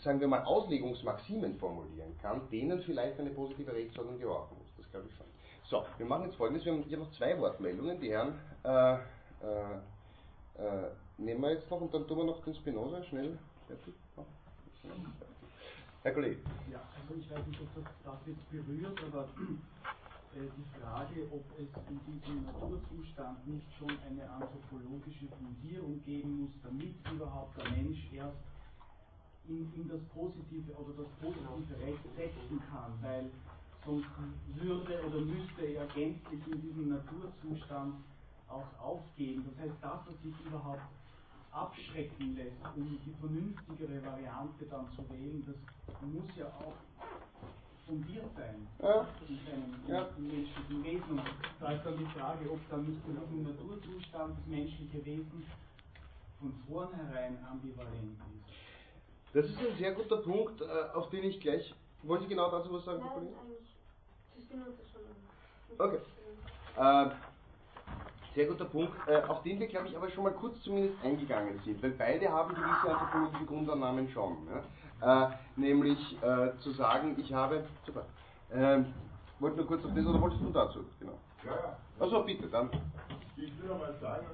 sagen wir mal, Auslegungsmaximen formulieren kann, denen vielleicht eine positive Rechtsordnung gehorchen muss. Das glaube ich schon. So, wir machen jetzt folgendes. Wir haben hier noch zwei Wortmeldungen. Die Herren äh, äh, äh, nehmen wir jetzt noch und dann tun wir noch den Spinoza schnell. Herr Kollege.
Ja, also ich weiß nicht, ob das, das jetzt berührt, aber äh, die Frage, ob es in diesem Naturzustand nicht schon eine anthropologische Fundierung geben muss, damit überhaupt der Mensch erst in, in das Positive oder das positive Recht setzen kann, weil sonst würde oder müsste er gänzlich in diesem Naturzustand auch aufgehen. Das heißt, das, was sich überhaupt abschrecken lässt, um die vernünftigere Variante dann zu wählen, das muss ja auch fundiert sein
ja.
in seinem
ja.
menschlichen Wesen. Und da ist dann die Frage, ob dann nicht diesem Naturzustand das menschliche Wesen von vornherein ambivalent ist.
Das ist ein sehr guter Punkt, äh, auf den ich gleich. Wollen Sie genau dazu was sagen, Frau Kollegin? Okay. Äh, sehr guter Punkt, äh, auf den wir, glaube ich, aber schon mal kurz zumindest eingegangen sind, weil beide haben gewisse anthropologische Grundannahmen schon. Ja? Äh, nämlich äh, zu sagen, ich habe. Super. Ähm, wollte nur kurz auf das, oder wolltest du dazu? Genau.
Ja, ja.
Also bitte, dann.
Ich will einmal sagen,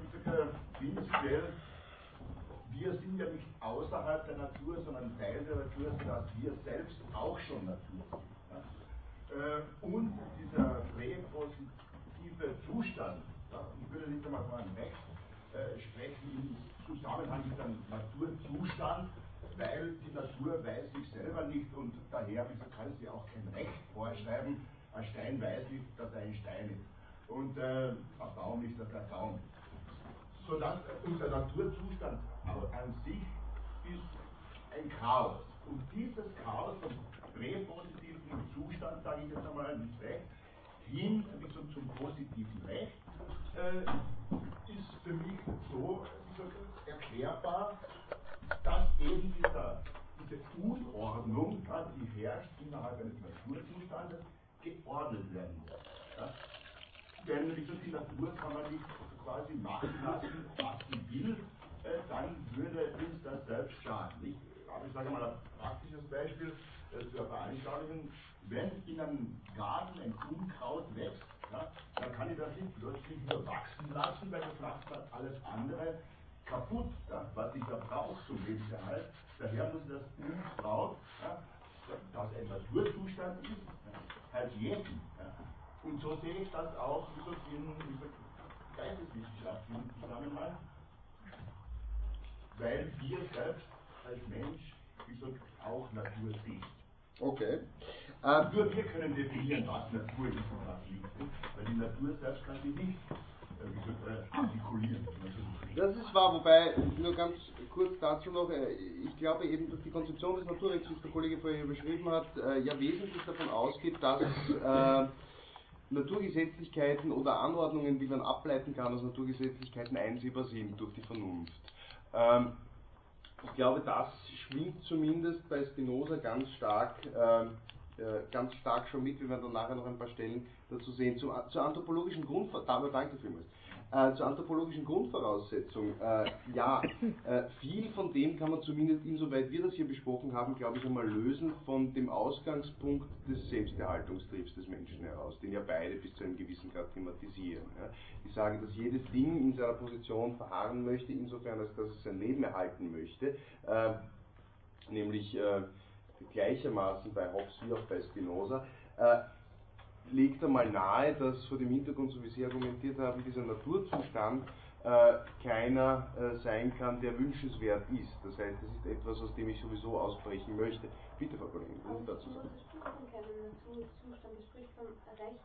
prinzipiell, wir sind ja nicht außerhalb der Natur, sondern Teil der Natur, dass wir selbst auch schon Natur sind. Ja? Und dieser präpositive Zustand, ja, ich würde nicht einmal von einem Recht äh, sprechen im Zusammenhang mit einem Naturzustand, weil die Natur weiß sich selber nicht und daher kann sie auch kein Recht vorschreiben. Ein Stein weiß nicht, dass er ein Stein ist. Und äh, ein Baum nicht, dass er ein Baum ist. Sodass unser Naturzustand an sich ist ein Chaos. Und dieses Chaos vom präpositiven Zustand, sage ich jetzt einmal mit Recht, hin zum, zum positiven Recht, äh, ist für mich so erklärbar, dass eben dieser, diese Unordnung, ja, die herrscht innerhalb eines Naturzustandes, geordnet werden muss. Ja. Denn wie gesagt, die Natur kann man nicht quasi machen lassen, was sie will, äh, dann würde uns das selbst schaden. Aber ich sage mal ein praktisches Beispiel äh, zur Veranschaulichung. Wenn in einem Garten ein Unkraut wächst, ja, dann kann ich das nicht plötzlich nur wachsen lassen, weil das macht dann alles andere kaputt, ja, was ich da brauche zum Lebenserhalt. Daher muss das Unkraut, ja, das ein Naturzustand ist, halt jäten. Ich das auch in, in geisteswissenschaftlichen Zusammenhang, weil wir selbst als Mensch, auch Natur sind.
Okay.
Ähm, Nur wir können definieren, was Natur ist und was nicht. Weil die Natur selbst kann sie nicht äh, gesagt, artikulieren.
Das ist wahr, wobei, nur ganz kurz dazu noch, äh, ich glaube eben, dass die Konzeption des Naturrechts, wie es der Kollege vorher beschrieben hat, äh, ja wesentlich davon ausgeht, dass äh, Naturgesetzlichkeiten oder Anordnungen, die man ableiten kann aus Naturgesetzlichkeiten, einsehbar sind durch die Vernunft. Ähm, ich glaube, das schwingt zumindest bei Spinoza ganz stark, äh, äh, ganz stark schon mit. Wir dann nachher noch ein paar Stellen dazu sehen. Zu, zur anthropologischen Grundvoraussetzung, danke vielmals. Äh, zur anthropologischen Grundvoraussetzung, äh, ja, äh, viel von dem kann man zumindest insoweit wir das hier besprochen haben, glaube ich, einmal lösen von dem Ausgangspunkt des Selbsterhaltungstriebs des Menschen heraus, den ja beide bis zu einem gewissen Grad thematisieren. Ja. Die sagen, dass jedes Ding in seiner Position verharren möchte, insofern als dass es sein Leben erhalten möchte, äh, nämlich äh, gleichermaßen bei Hobbes wie auch bei Spinoza legt einmal nahe, dass vor dem Hintergrund, so wie Sie argumentiert haben, dieser Naturzustand äh, keiner äh, sein kann, der wünschenswert ist. Das heißt, das ist etwas, aus dem ich sowieso ausbrechen möchte. Bitte, Frau Kollegin, was
dazu sagen? Das spricht von keinem Naturzustand, das spricht vom Recht,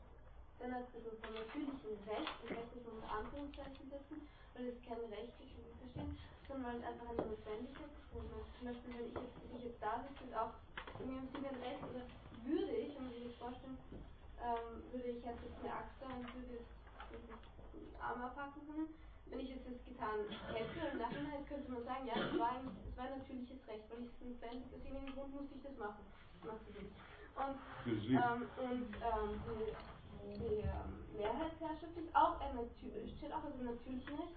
dann also vom natürlichen Recht, das heißt, dass man Anführungszeichen setzen, weil es kein Recht ist, wie wir verstehen, sondern weil es einfach eine Notwendigkeit ist. Zum Beispiel, wenn ich jetzt, ich jetzt da sitze, ist auch irgendwie Sinne Recht, oder würde ich, wenn man sich jetzt vorstellen, ähm, würde ich jetzt eine Axt und würde den Arm abhacken können. Wenn ich jetzt das getan hätte, im Nachhinein könnte man sagen, ja, es war, ein, es war ein natürliches Recht, weil ich es notwendig, aus irgendeinem Grund musste ich das machen. Ich mache das nicht. Und, ähm, und ähm, die, die ähm, Mehrheitsherrschaft ist auch ein steht auch als ein natürliches Recht,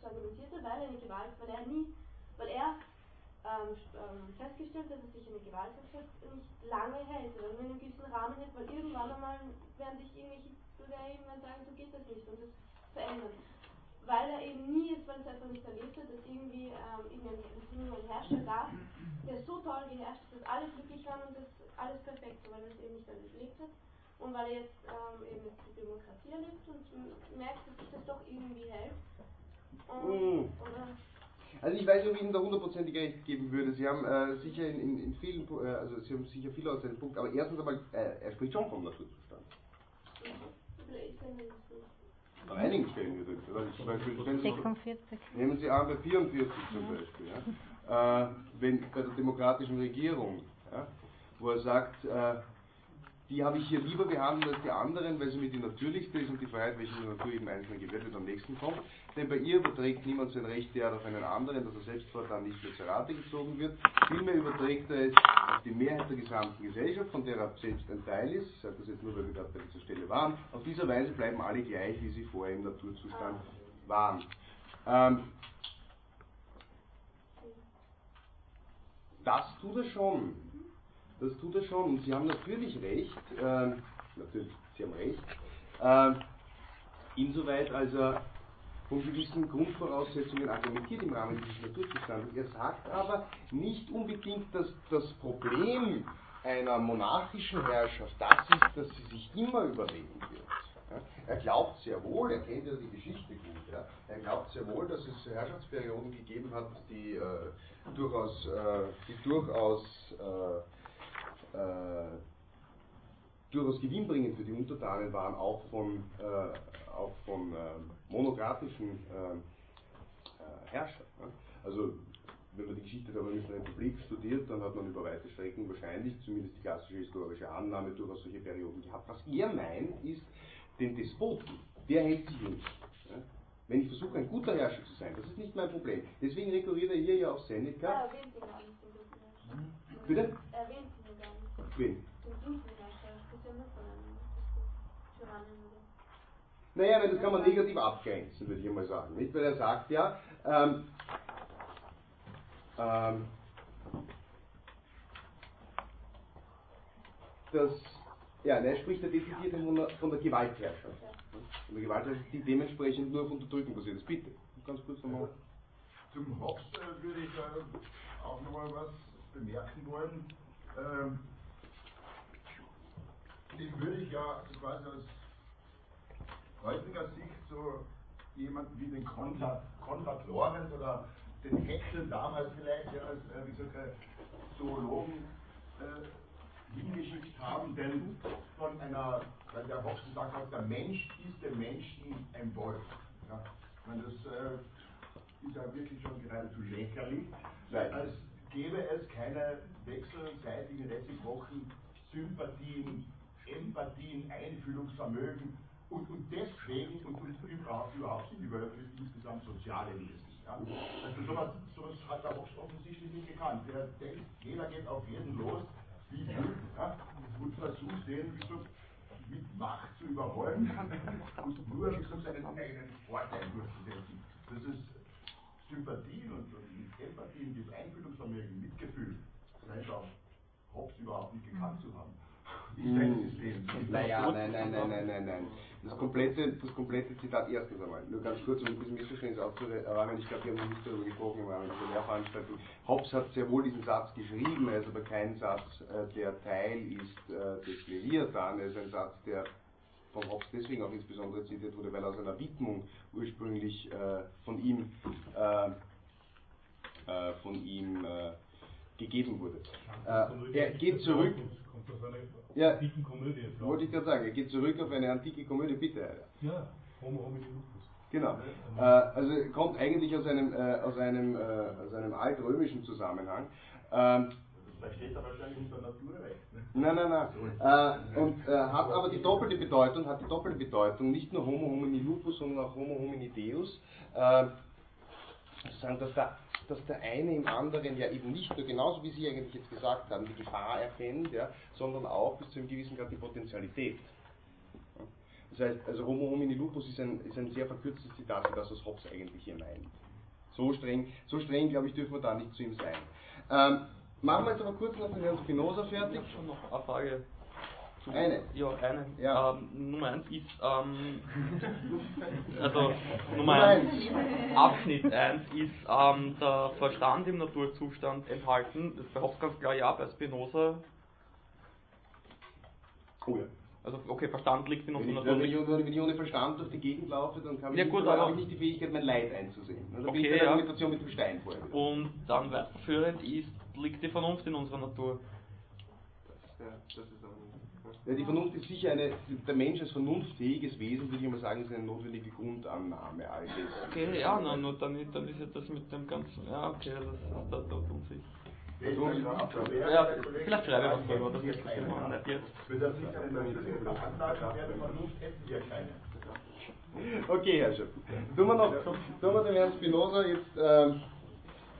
so argumentierte, weil eine Gewalt, weil er nie, weil er
ähm, ähm, festgestellt, dass es sich eine Gewaltherrschaft nicht lange hält oder nur in einem gewissen Rahmen hält, weil irgendwann einmal werden sich irgendwelche Bürger mal sagen, so geht das nicht und das verändert. Weil er eben nie ist, weil es einfach nicht erlebt hat, dass irgendwie ähm, irgendein, Herrscher gab, der so toll geherrscht hat, dass alle glücklich waren und das alles perfekt war, weil er es eben nicht erlebt hat. Und weil er jetzt ähm, eben jetzt die Demokratie erlebt und merkt, dass sich das doch irgendwie hält. Und,
Mm. Also ich weiß nicht, ob ich Ihnen da hundertprozentig recht geben würde. Sie haben äh, sicher in, in, in vielen, äh, also Sie haben sicher viel aus seinem Punkt, aber erstens einmal, äh, er spricht schon vom Naturzustand. An einigen Stellen übrigens. Also zum Beispiel, wenn Sie,
46.
nehmen Sie an bei 44 zum Beispiel, ja, äh, wenn bei der demokratischen Regierung, ja, wo er sagt, äh, die habe ich hier lieber behandelt als die anderen, weil sie mir die natürlichste ist und die Freiheit, welche der Natur jedem Einzelnen gewährt wird, am nächsten kommt. Denn bei ihr überträgt niemand sein Recht derart auf einen anderen, dass er selbst fortan nicht mehr zur Rate gezogen wird. Vielmehr überträgt er es auf die Mehrheit der gesamten Gesellschaft, von der er selbst ein Teil ist. Ich sage das jetzt nur, weil wir gerade bei dieser Stelle waren. Auf dieser Weise bleiben alle gleich, wie sie vorher im Naturzustand waren. Ähm, das tut er schon. Das tut er schon. Und Sie haben natürlich recht, ähm, natürlich, Sie haben recht, ähm, insoweit als er von gewissen Grundvoraussetzungen argumentiert im Rahmen dieses Naturzustandes. Er sagt aber nicht unbedingt, dass das Problem einer monarchischen Herrschaft das ist, dass sie sich immer überlegen wird. Er glaubt sehr wohl, er kennt ja die Geschichte gut, ja, er glaubt sehr wohl, dass es Herrschaftsperioden gegeben hat, die äh, durchaus, äh, die durchaus, äh, durchaus gewinnbringend für die Untertanen waren, auch von, äh, auch von äh, monokratischen äh, äh, Herrschern. Ja. Also wenn man die Geschichte der Römischen Republik studiert, dann hat man über weite Strecken wahrscheinlich, zumindest die klassische historische Annahme, durchaus solche Perioden gehabt. Was er meint, ist, den Despoten, der hält sich nicht. Ja? Wenn ich versuche, ein guter Herrscher zu sein, das ist nicht mein Problem. Deswegen rekurriert er hier ja auf
Er
Seneca.
erwähnt ihn gar nicht, den guten Herrscher.
Bitte?
Er erwähnt.
Wen? Naja, das kann man negativ abgrenzen, würde ich einmal sagen. Nicht? Weil er sagt ja, ähm, ähm, dass, ja, nein, er spricht ja dezidiert von der, Gewaltherrschaft. Von der Gewaltherrschaft, die dementsprechend nur auf Unterdrückung basiert ist. Bitte, ganz kurz nochmal.
Zum Hobbes äh, würde ich äh, auch nochmal was bemerken wollen. Ähm, den würde ich ja quasi aus heutiger Sicht so jemanden wie den Konrad, Konrad Lorenz oder den Hexel damals vielleicht ja, als äh, wie solche Zoologen äh, hingeschickt haben, denn von einer, weil der Hobbes gesagt hat, der Mensch ist dem Menschen ein Wolf. Ja, meine, das äh, ist ja wirklich schon geradezu lächerlich,
Nein.
als gäbe es keine wechselseitigen reziproken Sympathien, Empathien, Einfühlungsvermögen und, und deswegen und, und überhaupt, überhaupt sind die Wölfe insgesamt soziale Wesen. Ja? Also sowas, sowas hat Hobbes offensichtlich nicht gekannt. Der denkt, jeder geht auf jeden los, wie blöd, ja? und versucht den mit Macht zu überrollen (laughs) und nur seinen eigenen Vorteil durchzusetzen. Das ist Sympathien und, und Empathien, das Einfühlungsvermögen, Mitgefühl, scheint auch Hobbes überhaupt nicht gekannt zu haben. Ist sein System.
Naja, nein, nein, nein, nein, nein, nein. Das komplette, das komplette Zitat erstens einmal, nur ganz kurz, um diesen Missverständnis aufzuräumen, ich glaube, wir haben nicht darüber gesprochen Rahmen dieser Lehrveranstaltung. Hobbes hat sehr wohl diesen Satz geschrieben, er ist aber kein Satz, äh, der Teil ist äh, des Leviathan, er ist ein Satz, der von Hobbes deswegen auch insbesondere zitiert wurde, weil aus einer Widmung ursprünglich äh, von ihm, von ihm gegeben wurde. Er geht zurück.
Kommt aus einer
Ja,
antiken Komödie. raus.
wollte ich gerade sagen, er geht zurück auf eine antike Komödie, bitte. Alter.
Ja, Homo homini lupus.
Genau. Äh, also kommt eigentlich aus einem, äh, aus einem, äh, aus einem altrömischen Zusammenhang. Ähm,
Da steht er wahrscheinlich unter Naturrecht. Ne?
Nein, nein, nein. Äh, und äh, hat aber die doppelte Bedeutung, hat die doppelte Bedeutung, nicht nur Homo homini lupus, sondern auch Homo homini deus. Äh, sozusagen, dass der, dass der eine im anderen ja eben nicht nur, genauso wie Sie eigentlich jetzt gesagt haben, die Gefahr erkennt, ja, sondern auch bis zu einem gewissen Grad die Potentialität. Ja. Das heißt, also Homo homini lupus ist ein, ist ein sehr verkürztes Zitat für das, was Hobbes eigentlich hier meint. So streng, so streng glaube ich, dürfen wir da nicht zu ihm sein. Ähm, machen wir jetzt aber kurz noch den Herrn Spinoza fertig.
Ich habe schon noch eine Frage.
Eine?
Ja, eine.
Ja.
Ähm, Nummer 1 ist, ähm, (laughs) also Nummer
Nummer
1,
eins.
Abschnitt 1 ist ähm, der Verstand im Naturzustand enthalten. Das behauptet ganz klar ja bei Spinoza.
Oh ja.
Also okay, Verstand liegt in unserer
ich,
Natur
wenn, ich,
nicht.
wenn ich ohne Verstand durch die Gegend laufe, dann kann ich
Ja,
nicht,
gut,
dann
aber-
habe ich nicht die Fähigkeit, mein Leid einzusehen. Also bin ich
Okay,
bei der
ja.
Argumentation mit dem Stein vorher.
Und dann weiterführend ist, liegt die Vernunft in unserer Natur.
Ja, das ist aber nicht.
Ja, die Vernunft ist sicher eine, der Mensch als vernunftfähiges Wesen, würde ich mal sagen, ist eine notwendige Grundannahme all des.
Okay, ja, na, nur dann, dann ist ja das mit dem ganzen. Ja, okay, das ist da, da tut sich.
Also,
Ja, vielleicht schreibe ich was drüber, das ist das jetzt.
Für das nicht eine Anlage wäre Vernunft, hätten wir keine.
Okay, Herr Schöpf. Tun wir, noch, tun wir dem Herrn Spinoza jetzt ähm,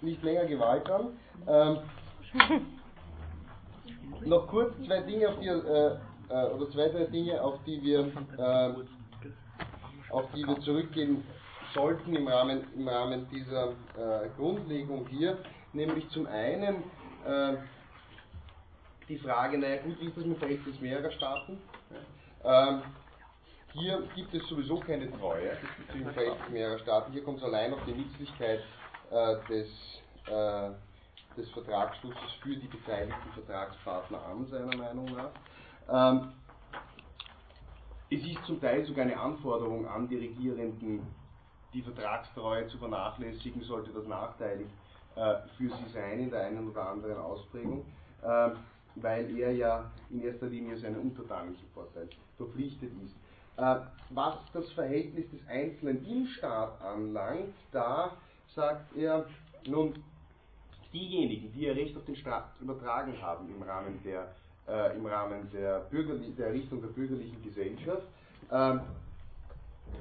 nicht länger Gewalt an. Ähm, (laughs) noch kurz zwei Dinge, auf die, äh, äh, oder zwei, drei Dinge, auf die wir, äh, auf die wir zurückgehen sollten im Rahmen, im Rahmen dieser äh, Grundlegung hier. Nämlich zum einen äh, die Frage, naja gut, wie ist das mit Verhältnis mehrerer Staaten? Ähm, hier gibt es sowieso keine Treue zwischen Verhältnis mehrerer Staaten. Hier kommt es allein auf die Nützlichkeit äh, des, äh, des Vertragsschlusses für die beteiligten Vertragspartner an, seiner Meinung nach. Ähm, es ist zum Teil sogar eine Anforderung an die Regierenden, die Vertragstreue zu vernachlässigen, sollte das nachteilig äh, für sie sein in der einen oder anderen Ausprägung, ähm, weil er ja in erster Linie seinen untertanischen Vorteil verpflichtet ist. Äh, was das Verhältnis des Einzelnen im Staat anlangt, da sagt er, nun, diejenigen, die ihr Recht auf den Staat übertragen haben im Rahmen der, äh, im Rahmen der, Bürgerli der Errichtung der bürgerlichen Gesellschaft, ähm,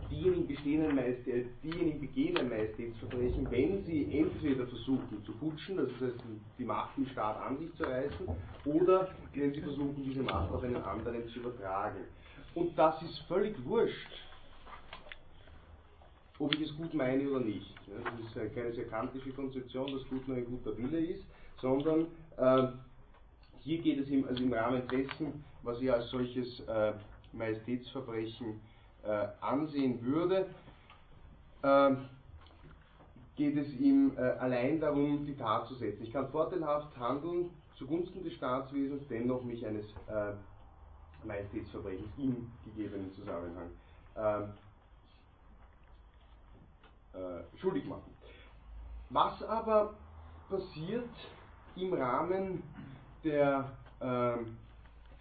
diejenigen, bestehen ein Majestät, diejenigen begehen ein Majestätsverbrechen, wenn sie entweder versuchen zu putschen, das heißt die Macht im Staat an sich zu reißen, oder wenn sie versuchen, diese Macht auf einen anderen zu übertragen. Und das ist völlig wurscht, ob ich es gut meine oder nicht. Das ist keine sehr kantische Konzeption, dass gut nur ein guter Wille ist, sondern äh, hier geht es im, also im Rahmen dessen, was er als solches äh, Majestätsverbrechen äh, ansehen würde, äh, geht es ihm äh, allein darum, die Tat zu setzen. Ich kann vorteilhaft handeln zugunsten des Staatswesens, dennoch mich eines äh, Majestätsverbrechens im gegebenen Zusammenhang ähm, äh, schuldig machen. Was aber passiert im Rahmen der ähm,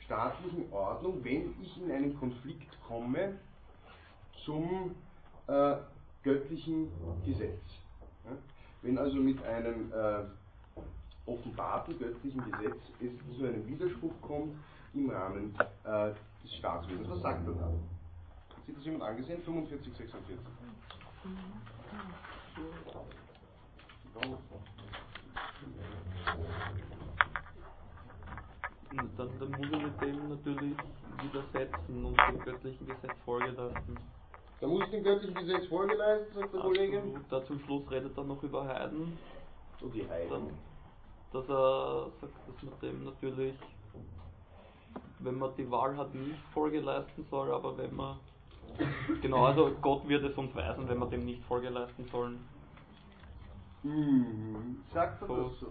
staatlichen Ordnung, wenn ich in einen Konflikt komme zum äh, göttlichen Gesetz? Ja? Wenn also mit einem äh, offenbarten göttlichen Gesetz es zu einem Widerspruch kommt im Rahmen äh, des Staatswesens. Was sagt er da? Hat sich das jemand angesehen? 45, 46.
Und dann, dann muss er mit dem natürlich widersetzen und dem göttlichen Gesetz Folge leisten.
Da muss ich dem göttlichen Gesetz Folge leisten, sagt der Kollege.
Absolut. Da zum Schluss redet er noch über Heiden.
Und die Heiden.
Dann, dass er sagt, dass man dem natürlich, wenn man die Wahl hat, nicht Folge leisten soll, aber wenn man Genau, also Gott wird es uns weisen, wenn wir dem nicht Folge leisten sollen.
Mhm. Sagt er
So,
das so?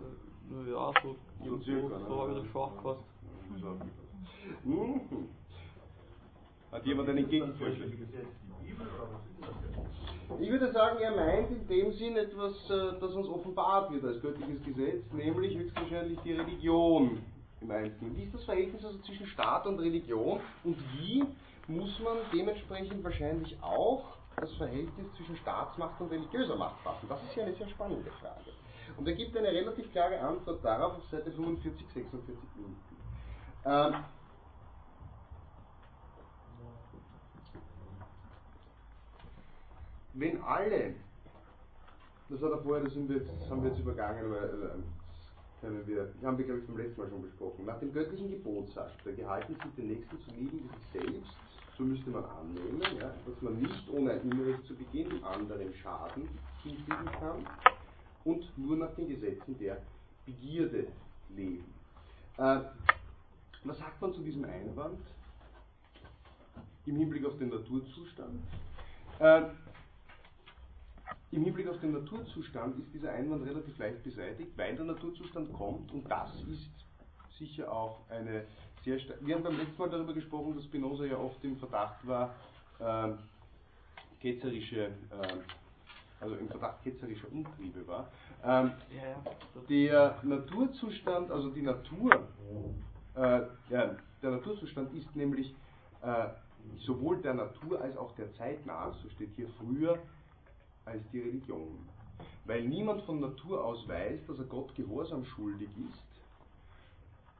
ja, so,
So
so, so, habe ich das schon aufgefasst.
Mhm. Hat jemand einen Gegenvorschlag? Ich würde sagen, er meint in dem Sinn etwas, äh, das uns offenbart wird als göttliches Gesetz, nämlich höchstwahrscheinlich die Religion im Einzelnen. Wie ist das Verhältnis also zwischen Staat und Religion und wie muss man dementsprechend wahrscheinlich auch das Verhältnis zwischen Staatsmacht und religiöser Macht fassen? Das ist ja eine sehr spannende Frage. Und er gibt eine relativ klare Antwort darauf auf Seite 45, 46 unten. Ähm, wenn alle, das hat er vorher, das, wir jetzt, das haben wir jetzt übergangen, aber äh, können wir, haben wir glaube ich beim letzten Mal schon besprochen, nach dem göttlichen Gebot sagt er, gehalten sind den Nächsten zu lieben wie sich selbst, so müsste man annehmen, ja, dass man nicht ohne ein Unrecht zu begehen dem anderen Schaden hinfügen kann und nur nach den Gesetzen der Begierde leben. Äh, was sagt man zu diesem Einwand im Hinblick auf den Naturzustand? Äh, Im Hinblick auf den Naturzustand ist dieser Einwand relativ leicht beseitigt, weil der Naturzustand kommt und das ist sicher auch eine sehr stark. Wir haben beim letzten Mal darüber gesprochen, dass Spinoza ja oft im Verdacht war, äh, ketzerische, äh, also im Verdacht ketzerischer Umtriebe war. Ähm, der Naturzustand, also die Natur, der, der, Naturzustand ist nämlich äh, sowohl der Natur als auch der Zeit nah, so steht hier früher, als die Religion. Weil niemand von Natur aus weiß, dass er Gott Gehorsam schuldig ist,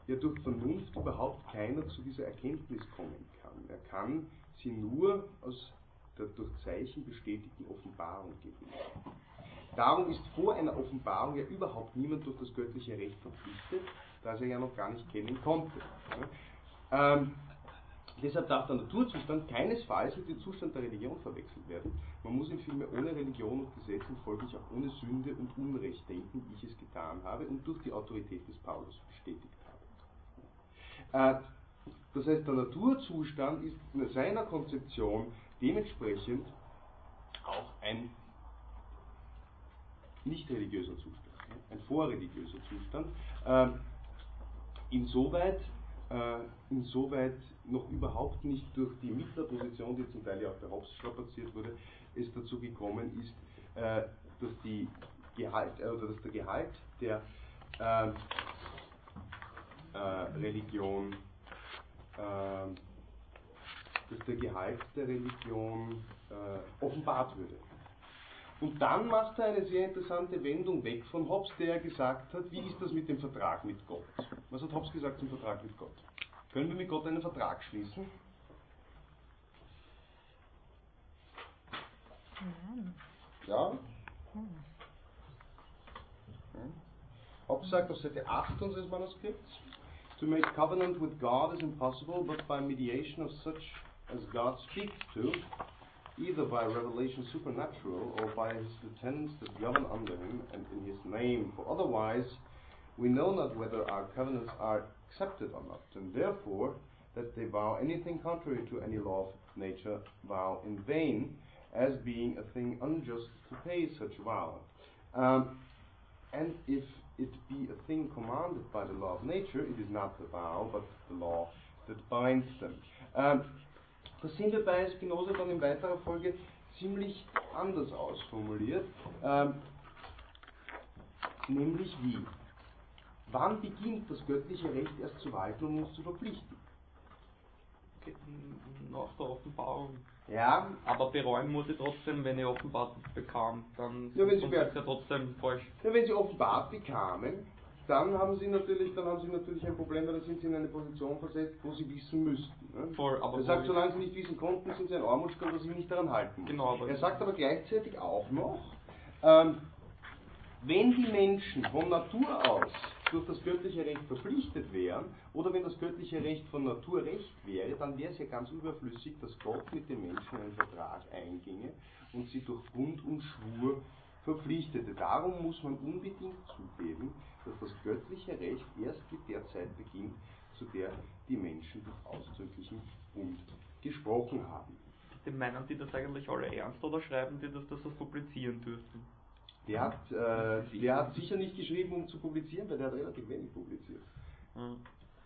ja durch Vernunft überhaupt keiner zu dieser Erkenntnis kommen kann. Er kann sie nur aus der durch Zeichen bestätigten Offenbarung gewinnen. Darum ist vor einer Offenbarung ja überhaupt niemand durch das göttliche Recht verpflichtet, das er ja noch gar nicht kennen konnte. Ähm, deshalb darf der Naturzustand keinesfalls mit dem Zustand der Religion verwechselt werden. Man muss ihn vielmehr ohne Religion und Gesetz und folglich auch ohne Sünde und Unrecht denken, wie ich es getan habe und durch die Autorität des Paulus bestätigt habe. Äh, das heißt, der Naturzustand ist in seiner Konzeption dementsprechend auch ein nicht religiöser Zustand, ein vorreligiöser Zustand. Ähm, insoweit, äh, insoweit noch überhaupt nicht durch die Mittlerposition, die zum Teil ja auch bei Hobbes strapaziert wurde, es dazu gekommen ist, äh, dass, die Gehalt, äh, oder dass der Gehalt der ähm, äh, Religion, ähm, dass der Gehalt der Religion äh, offenbart würde. Und dann macht er eine sehr interessante Wendung weg von Hobbes, der gesagt hat, wie ist das mit dem Vertrag mit Gott? Was hat Hobbes gesagt zum Vertrag mit Gott? Können wir mit Gott einen Vertrag schließen? Ja? Hobbes sagt auf Seite 8 unseres Manuskripts, To make covenant with God is impossible, but by mediation of such as God speaks to, either by revelation supernatural or by his lieutenants that govern under him and in his name. For otherwise, we know not whether our covenants are accepted or not, and therefore that they vow anything contrary to any law of nature vow in vain, as being a thing unjust to pay such vow. Um, and if it be a thing commanded by the law of nature, it is not the vow, but the law that binds them. Um, Das sind wir bei Spinoza dann in weiterer Folge ziemlich anders ausformuliert. Ähm, nämlich wie? Wann beginnt das göttliche Recht erst zu walten, um uns zu verpflichten?
Nach der Offenbarung.
Ja.
Aber bereuen muss ich trotzdem, wenn ich offenbart bekam. Dann
ja, wenn sie
ist ja trotzdem falsch.
Ja, wenn sie offenbart bekamen, dann haben sie natürlich, dann haben sie natürlich ein Problem, weil dann sind sie in eine Position versetzt, wo sie wissen müssten. Ne?
Aber
er sagt, solange sie nicht wissen konnten, sind sie ein Armutsgott, dass sie sich nicht daran halten.
Genau, aber
er sagt aber gleichzeitig auch noch, ähm, wenn die Menschen von Natur aus durch das göttliche Recht verpflichtet wären, oder wenn das göttliche Recht von Natur Recht wäre, dann wäre es ja ganz überflüssig, dass Gott mit den Menschen einen Vertrag einginge und sie durch Bund und Schwur verpflichtete. Darum muss man unbedingt zugeben, dass das göttliche Recht erst mit der Zeit beginnt, zu der die Menschen durch ausdrücklichen Bund gesprochen haben.
Den meinen die das eigentlich alle ernst oder schreiben die, dass das das publizieren dürften?
Der hat, äh, der hat sicher nicht geschrieben, um zu publizieren, weil der hat relativ wenig publiziert.
Mhm.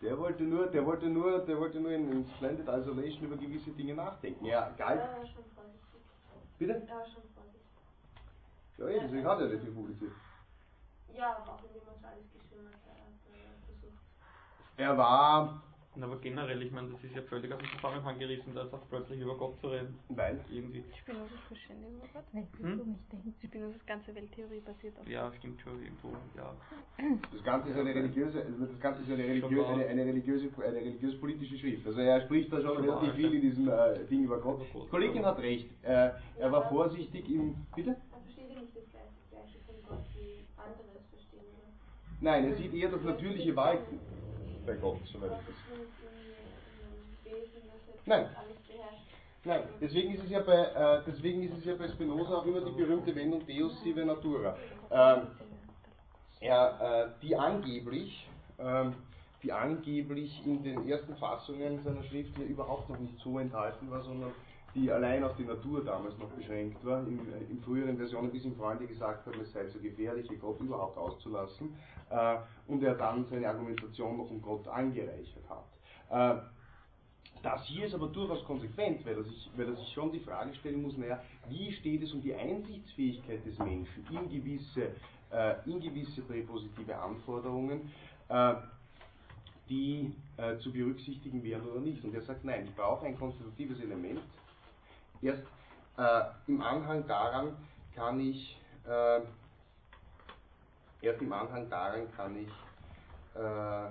Der wollte nur, der wollte nur, der wollte nur in, in Splendid Isolation über gewisse Dinge nachdenken. Ja.
Er war schon vorsichtig.
Bitte?
War schon vorsichtig.
Ja, eben, deswegen hat er nicht viel publiziert.
Ja, aber auch indem er es alles geschrieben hat, er äh, versucht.
Er war.
Aber generell, ich meine, das ist ja völlig aus dem Zusammenhang gerissen, da jetzt plötzlich über Gott zu reden.
Weil?
Irgendwie.
Spinozas Verständnis über Gott.
Weil du
Hm?
so nicht denkst.
Spinozas ganze Welttheorie basiert auf
Ja, stimmt schon irgendwo, ja.
Das Ganze ist eine religiöse, also das Ganze ist eine, religiö
Schon
eine, eine religiöse, eine religiös-politische Schrift. Also er spricht da schon
Schon
relativ viel in diesem äh, Ding über Gott. Die Kollegin hat recht. Äh, er war vorsichtig im. Bitte?
Er versteht nicht das gleiche, gleiche von Gott wie andere es verstehen, oder?
Nein, er sieht eher das natürliche Walten bei Gott, soweit ich das. Nein. Nein, deswegen ist es ja bei, äh, deswegen ist es ja bei Spinoza auch immer die berühmte Wendung Deus sive natura. Ähm, er, äh, die angeblich, ähm, die angeblich in den ersten Fassungen seiner Schrift hier überhaupt noch nicht so enthalten war, sondern die allein auf die Natur damals noch beschränkt war, in, äh, in früheren Versionen, bis ihm Freunde gesagt haben, es sei so gefährlich, Gott überhaupt auszulassen, äh, und er dann seine Argumentation noch um Gott angereichert hat. Äh, das hier ist aber durchaus konsequent, weil er, sich, weil er sich schon die Frage stellen muss, naja, wie steht es um die Einsichtsfähigkeit des Menschen in gewisse, äh, in gewisse präpositive Anforderungen, äh, die äh, zu berücksichtigen wären oder nicht. Und er sagt, nein, ich brauche ein konstitutives Element. Erst äh, im Anhang daran kann ich, äh, erst im Anhang daran kann ich äh,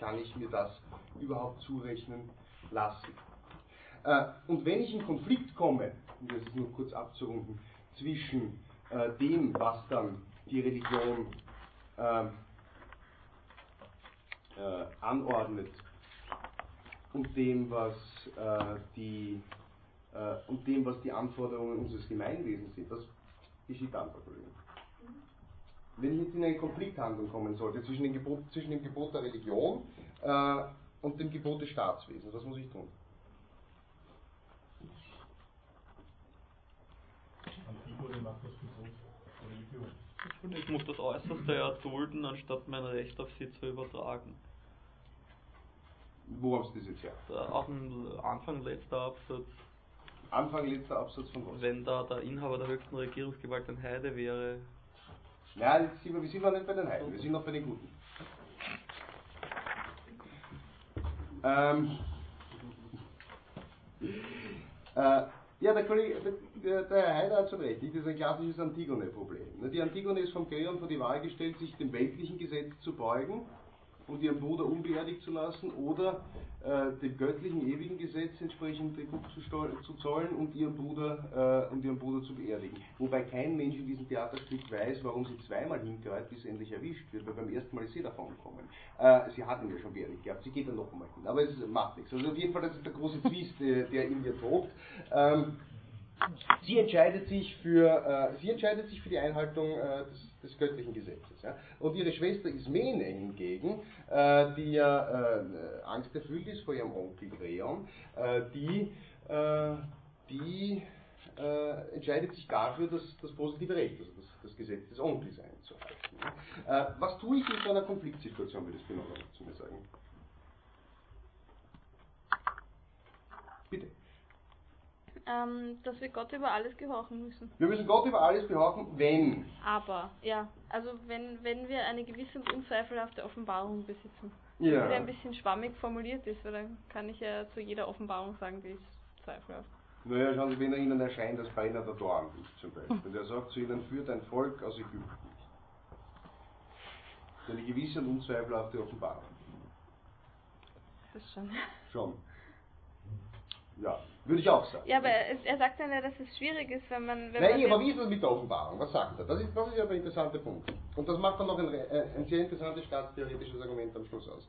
kann ich mir das überhaupt zurechnen lassen. Äh, und wenn ich in Konflikt komme, um das nur kurz abzurunden, zwischen äh, dem, was dann die Religion äh, äh, anordnet und dem, was äh, die äh, und dem, was die Anforderungen unseres Gemeinwesens sind, das geschieht dann darüber wenn ich jetzt in eine Konflikthandlung kommen sollte zwischen dem Gebot, zwischen dem Gebot der Religion äh, und dem Gebot des Staatswesens, was muss ich tun?
Ich muss das Äußerste erdulden, anstatt mein Recht auf sie zu übertragen.
Wo hast du das jetzt her?
Auch ein Anfang letzter Absatz.
Anfang letzter Absatz von was?
Wenn da der Inhaber der höchsten Regierungsgewalt ein Heide wäre,
Nein, jetzt sind wir, wir sind noch nicht bei den Heiden, wir sind noch bei den Guten. Ähm, äh, ja, der, Kollege, der, der Herr Heider hat schon recht, das ist ein klassisches Antigone-Problem. Die Antigone ist vom Kreon vor die Wahl gestellt, sich dem weltlichen Gesetz zu beugen und ihren Bruder unbeerdigt zu lassen oder äh, dem göttlichen ewigen Gesetz entsprechend Tribut zu, zu, zollen und ihren, Bruder, äh, und ihren Bruder zu beerdigen. Wobei kein Mensch in diesem Theaterstück weiß, warum sie zweimal hinkreut, bis sie endlich erwischt wird, weil beim ersten Mal ist sie davon gekommen. Äh, sie hat ihn ja schon beerdigt gehabt, sie geht dann noch einmal hin, aber es macht nichts. Also auf jeden Fall, das ist der große (laughs) Twist, der, der in ihr tobt. Ähm, sie entscheidet sich für, äh, sie entscheidet sich für die Einhaltung äh, des des göttlichen Gesetzes. Ja. Und ihre Schwester Ismene hingegen, äh, die ja äh, angsterfüllt ist vor ihrem Onkel Creon, äh, die, äh, die äh, entscheidet sich dafür, das, das positive Recht, also das, das Gesetz des Onkels einzuhalten. Ja. Äh, was tue ich in so einer Konfliktsituation, würde Spinoza zu mir sagen? Bitte
ähm, dass wir Gott über alles gehorchen müssen.
Wir müssen Gott über alles gehorchen, wenn.
Aber, ja, also wenn, wenn wir eine gewisse und unzweifelhafte Offenbarung besitzen.
Ja.
Die ein bisschen schwammig formuliert ist, weil dann kann ich ja zu jeder Offenbarung sagen, die ist zweifelhaft.
Naja, schauen Sie, wenn er Ihnen erscheint als Brenner der Dornbusch zum Beispiel. Und er sagt zu Ihnen, führt ein Volk aus Ägypten. Das ist eine gewisse und unzweifelhafte Offenbarung.
Das schon.
Schon. Ja, würde ich auch sagen.
Ja, aber er, er sagt dann ja, dass es schwierig ist, wenn man. Wenn
Nein,
man
aber wie ist das mit der Offenbarung? Was sagt er? Das ist, das ist ja der interessante Punkt. Und das macht dann noch ein, ein sehr interessantes staatstheoretisches Argument am Schluss aus.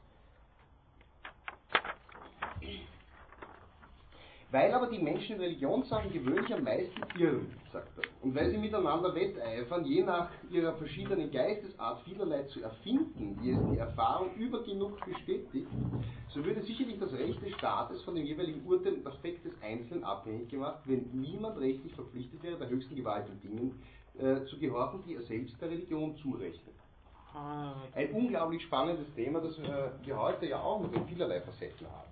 Weil aber die Menschen in Religionssachen gewöhnlich am meisten irren, sagt er, und weil sie miteinander wetteifern, je nach ihrer verschiedenen Geistesart vielerlei zu erfinden, wie es die Erfahrung über genug bestätigt, so würde sicherlich das Recht des Staates von dem jeweiligen Urteil und Aspekt des Einzelnen abhängig gemacht, wenn niemand rechtlich verpflichtet wäre, der höchsten Gewalt und Dingen äh, zu gehorchen, die er selbst der Religion zurechnet.
Ah,
Ein unglaublich spannendes Thema, das äh, wir heute ja auch noch in vielerlei Facetten haben.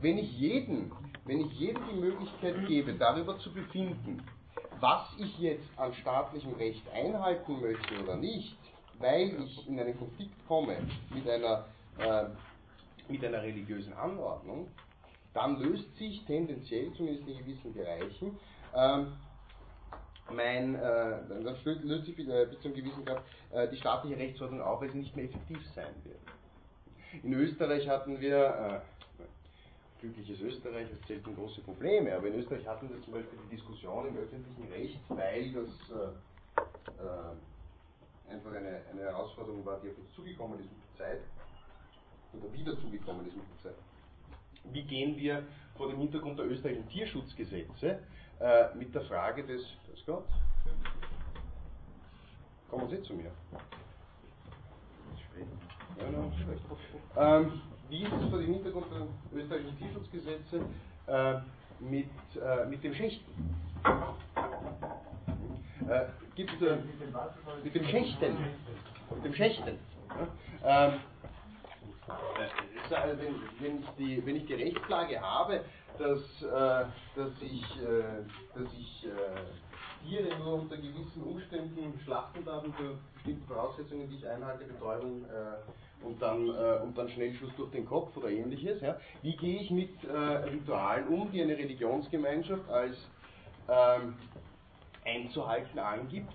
Wenn ich jeden, wenn ich jedem die Möglichkeit gebe, darüber zu befinden, was ich jetzt an staatlichem Recht einhalten möchte oder nicht, weil ich in einen Konflikt komme mit einer, äh, mit einer religiösen Anordnung, dann löst sich tendenziell, zumindest in gewissen Bereichen, ähm, mein, äh, dann löst sich äh, bis zu gewissen Grad äh, die staatliche Rechtsordnung auf, weil sie nicht mehr effektiv sein wird. In Österreich hatten wir, äh, glückliches Österreich, es zählten große Probleme, aber in Österreich hatten wir zum Beispiel die Diskussion im öffentlichen Recht, weil das äh, äh, einfach eine, eine Herausforderung war, die auf uns zugekommen ist mit der Zeit, oder wieder zugekommen ist mit der Zeit. Wie gehen wir vor dem Hintergrund der österreichischen Tierschutzgesetze äh, mit der Frage des, das Gott, kommen Sie zu mir. Ja, no, schlecht. Ähm, wie ist es vor dem Hintergrund der österreichischen Tierschutzgesetze äh, mit, äh, mit dem Schächten? Äh, gibt, äh, mit dem Schächten. Mit dem Schächten. Ja? Ähm, äh, also wenn, wenn, ich die, wenn ich die Rechtslage habe, dass, äh, dass ich, äh, dass ich Tiere nur unter gewissen Umständen schlachten darf, unter bestimmten Voraussetzungen, die ich einhalte, Betäubung äh, und, dann, äh, und dann Schnellschuss durch den Kopf oder ähnliches. Ja. Wie gehe ich mit äh, Ritualen um, die eine Religionsgemeinschaft als ähm, einzuhalten angibt,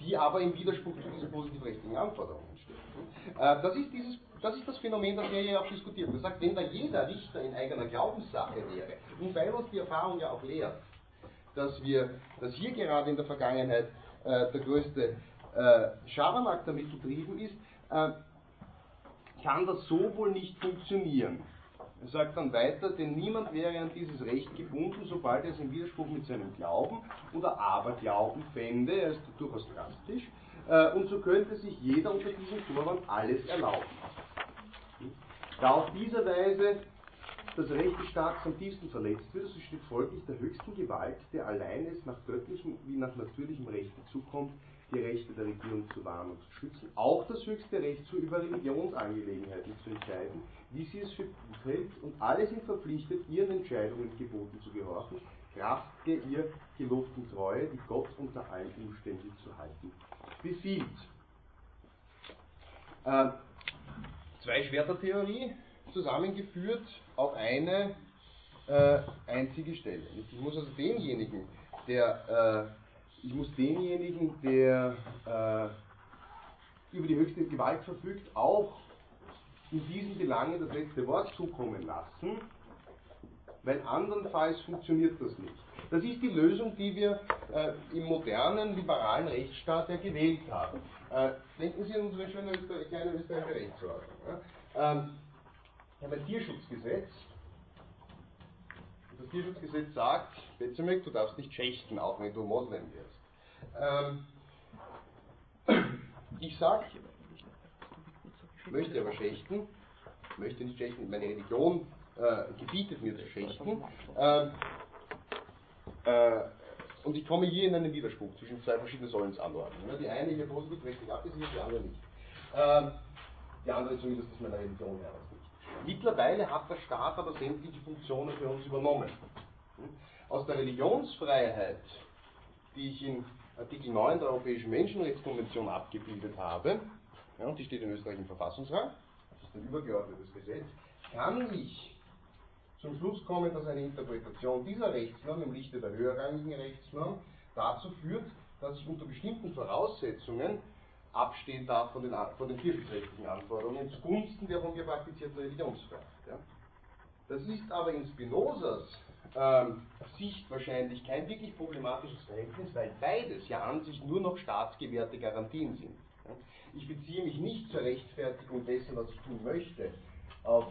die aber im Widerspruch zu diesen positivrechtlichen Anforderungen stehen. Äh, das, ist dieses, das ist das Phänomen, das wir ja auch diskutieren. Man sagt, wenn da jeder Richter in eigener Glaubenssache wäre, und weil uns die Erfahrung ja auch lehrt, dass wir, dass hier gerade in der Vergangenheit äh, der größte äh, Schabernack damit betrieben ist, äh, kann das so wohl nicht funktionieren. Er sagt dann weiter, denn niemand wäre an dieses Recht gebunden, sobald er es im Widerspruch mit seinem Glauben oder Aberglauben fände, er ist durchaus drastisch, äh, und so könnte sich jeder unter diesem Vorwand alles erlauben. Da auf diese Weise das Recht des Staates am tiefsten verletzt wird, so steht folglich der höchsten Gewalt, der allein es nach göttlichem wie nach natürlichem Rechte zukommt, die Rechte der Regierung zu wahren und zu schützen, auch das höchste Recht zu über Religionsangelegenheiten zu entscheiden, wie sie es für gut hält, und alle sind verpflichtet, ihren Entscheidungen geboten zu gehorchen, Kraft der ihr gelobten Treue, die Gott unter allen Umständen zu halten befiehlt. Äh, zwei Schwertertheorie zusammengeführt auf eine äh, einzige Stelle. Ich muss also denjenigen, der äh, ich muss denjenigen, der äh, über die höchste Gewalt verfügt, auch in diesen Belangen das letzte Wort zukommen lassen, weil andernfalls funktioniert das nicht. Das ist die Lösung, die wir äh, im modernen liberalen Rechtsstaat ja gewählt haben. Äh, denken Sie an unsere schöne Öster kleine österreichische Rechtsordnung. Ja? Ähm, wir haben ein Tierschutzgesetz. Das Tierschutzgesetz sagt, Betzemek, du darfst nicht schächten, auch wenn du Moslem wirst. Ähm, (clears throat) ich sage, möchte aber schächten, möchte nicht schächten, meine Religion äh, gebietet mir zu schächten. Ähm, äh, und ich komme hier in einen Widerspruch zwischen zwei verschiedenen Sollensanordnungen. Die eine hier positiv rechtlich abgesichert, die andere nicht. Ähm, die andere zumindest ist meiner Religion heraus nicht. Mittlerweile hat der Staat aber sämtliche Funktionen für uns übernommen. Aus der Religionsfreiheit, die ich in Artikel 9 der Europäischen Menschenrechtskonvention abgebildet habe, ja, und die steht in Österreich im Verfassungsrang, das ist ein übergeordnetes Gesetz, kann ich zum Schluss kommen, dass eine Interpretation dieser Rechtsnorm im Lichte der höherrangigen Rechtsnorm dazu führt, dass ich unter bestimmten Voraussetzungen abstehen darf von den, von den tierschutzrechtlichen Anforderungen zugunsten der von mir praktizierten Religionsfreiheit. Ja. Das ist aber in Spinozas ähm, Sicht wahrscheinlich kein wirklich problematisches Verhältnis, weil beides ja an sich nur noch staatsgewährte Garantien sind. Ich beziehe mich nicht zur Rechtfertigung dessen, was ich tun möchte, auf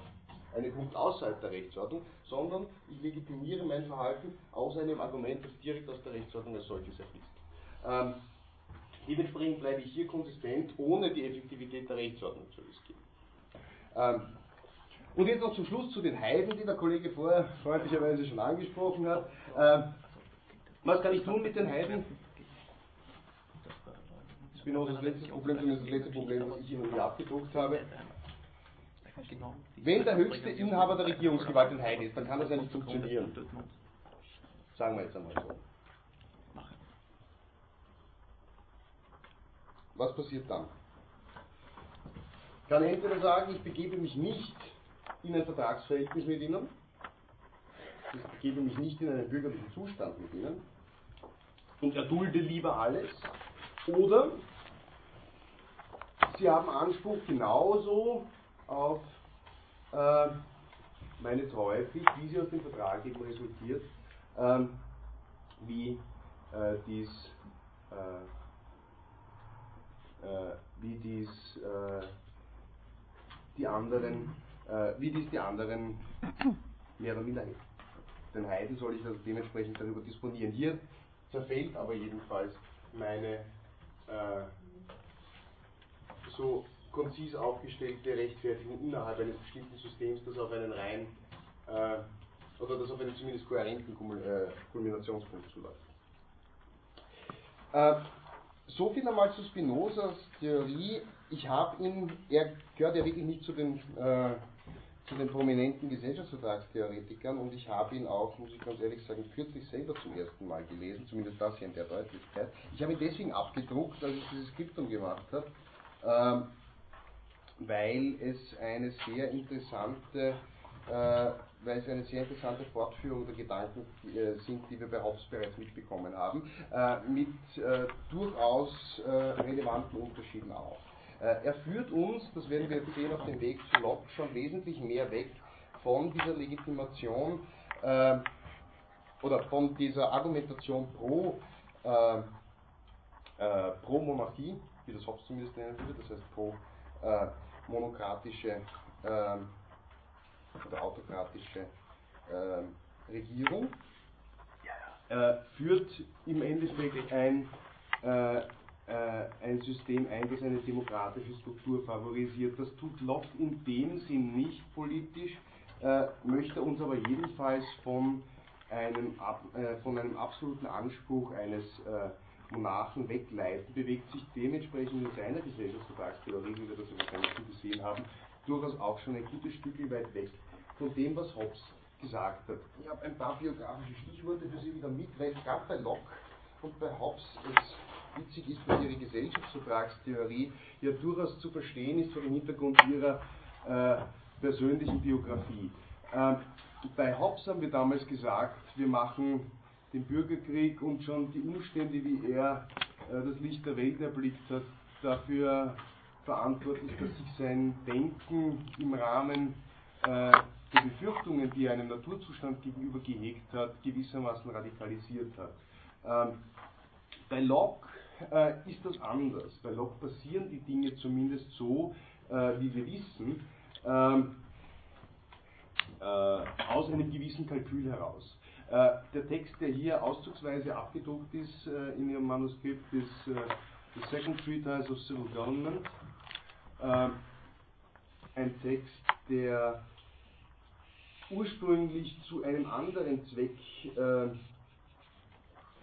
einen Punkt außerhalb der Rechtsordnung, sondern ich legitimiere mein Verhalten aus einem Argument, das direkt aus der Rechtsordnung als solches erfließt. Ähm, dementsprechend bleibe ich hier konsistent, ohne die Effektivität der Rechtsordnung zu riskieren. Ähm, und jetzt noch zum Schluss zu den Heiden, die der Kollege vorher freundlicherweise schon angesprochen hat. Ähm, was kann ich tun mit den Heiden? Spinozas letztes Problem, zumindest das letzte Problem, das ich Ihnen hier abgedruckt habe. Wenn der höchste Inhaber der Regierungsgewalt ein Heide ist, dann kann das ja nicht funktionieren. Sagen wir jetzt einmal so. Was passiert dann? Ich kann entweder sagen, ich begebe mich nicht in ein Vertragsverhältnis mit ihnen. Ich begebe mich nicht in einen bürgerlichen Zustand mit ihnen und erdulde lieber alles. Oder sie haben Anspruch genauso auf äh, meine Treuepflicht, wie sie aus dem Vertrag eben resultiert, ähm, wie äh, dies, äh, äh wie dies äh, die anderen, äh, wie dies die anderen (clears throat) mehr oder minder den Heiden soll ich also dementsprechend darüber disponieren. Hier zerfällt aber jedenfalls meine äh, so konzis aufgestellte Rechtfertigung innerhalb eines bestimmten Systems, das auf einen rein äh, oder das auf einen zumindest kohärenten äh, Kulminationspunkt zuläuft. Äh, so viel einmal zu Spinozas Theorie. Ich habe ihn, er gehört ja wirklich nicht zu den äh, zu den prominenten Gesellschaftsvertragstheoretikern und ich habe ihn auch, muss ich ganz ehrlich sagen, kürzlich selber zum ersten Mal gelesen, zumindest das hier in der Deutlichkeit. Ich habe ihn deswegen abgedruckt, als ich dieses Skriptum gemacht habe, ähm, weil es eine sehr interessante äh, weil es eine sehr interessante Fortführung der Gedanken äh, sind, die wir bei Hobbes bereits mitbekommen haben, äh, mit äh, durchaus äh, relevanten Unterschieden auch. Äh, er führt uns, das werden wir jetzt sehen, auf dem Weg zu Locke schon wesentlich mehr weg von dieser Legitimation äh, oder von dieser Argumentation pro, äh, äh pro Monarchie, wie das Hobbes zumindest nennen würde, das heißt pro äh, monokratische ähm, oder autokratische Regierung, äh, führt im Endeffekt ein äh, ein System ein, das eine demokratische Struktur favorisiert. Das tut Locke in dem Sinn nicht politisch, äh, möchte uns aber jedenfalls von einem, äh, von einem absoluten Anspruch eines äh, Monarchen wegleiten, bewegt sich dementsprechend in seiner Gesellschaftsvertragstheorie, wie wir das wahrscheinlich schon gesehen haben, durchaus auch schon ein gutes Stück weit weg von dem, was Hobbes gesagt hat. Ich habe ein paar biografische Stichworte für Sie wieder mit, weil gerade bei Locke und bei Hobbes es witzig ist, dass ihre Gesellschaftsvertragstheorie ja durchaus zu verstehen ist vor dem Hintergrund ihrer äh, persönlichen Biografie. Ähm, bei Hobbes haben wir damals gesagt, wir machen den Bürgerkrieg und schon die Umstände, wie er äh, das Licht der Welt erblickt hat, dafür verantwortlich, dass sich sein Denken im Rahmen äh, der Befürchtungen, die er einem Naturzustand gegenüber gehegt hat, gewissermaßen radikalisiert hat. Ähm, bei Locke äh, ist das anders. Bei Locke passieren die Dinge zumindest so, äh, wie wir wissen, ähm, äh, aus einem gewissen Kalkül heraus. Äh, der Text, der hier auszugsweise abgedruckt ist äh, in Ihrem Manuskript, ist äh, The Second Treatise of Civil Government. ein Text, der ursprünglich zu einem anderen Zweck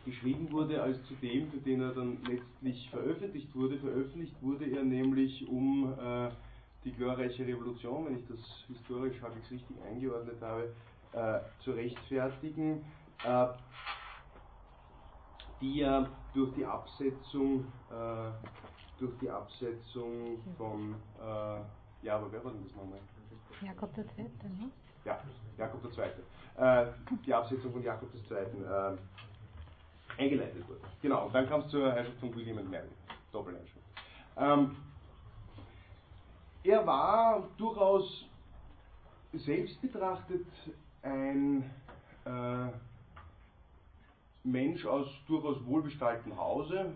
geschrieben wurde als zu dem, für den er dann letztlich veröffentlicht wurde. Veröffentlicht wurde er nämlich um äh, die glorreiche Revolution, wenn ich das historisch halbwegs richtig eingeordnet habe, äh, zu rechtfertigen, äh, die ja durch die Absetzung, äh, durch die Absetzung von, äh, ja, aber wer war denn das nochmal?
Jakob II. Ne?
Ja, Jakob II. Äh, die Absetzung von Jakob II eingeleitet wurde. Genau, und dann kam es zur Herrschaft von William und Mary, Doppelherrschaft. Ähm, er war durchaus selbst betrachtet ein äh, Mensch aus durchaus wohlbestalltem Hause,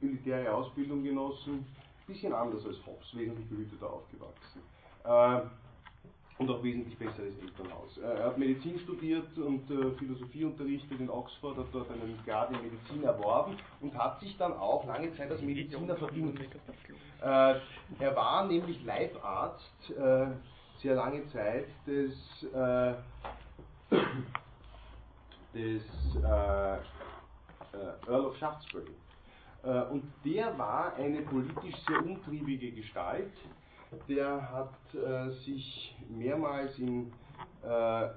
militäre Ausbildung genossen, bisschen anders als Hobbes, wesentlich behüteter aufgewachsen. Äh, und auch wesentlich besseres Elternhaus. Er hat Medizin studiert und äh, Philosophie unterrichtet in Oxford, hat dort einen Grad in Medizin erworben und hat sich dann auch lange Zeit als Mediziner verdient. Äh, er war nämlich Leibarzt äh, sehr lange Zeit des, äh, des äh, äh, Earl of Shaftesbury. und der war eine politisch sehr umtriebige Gestalt, der hat äh, sich mehrmals in äh, äh,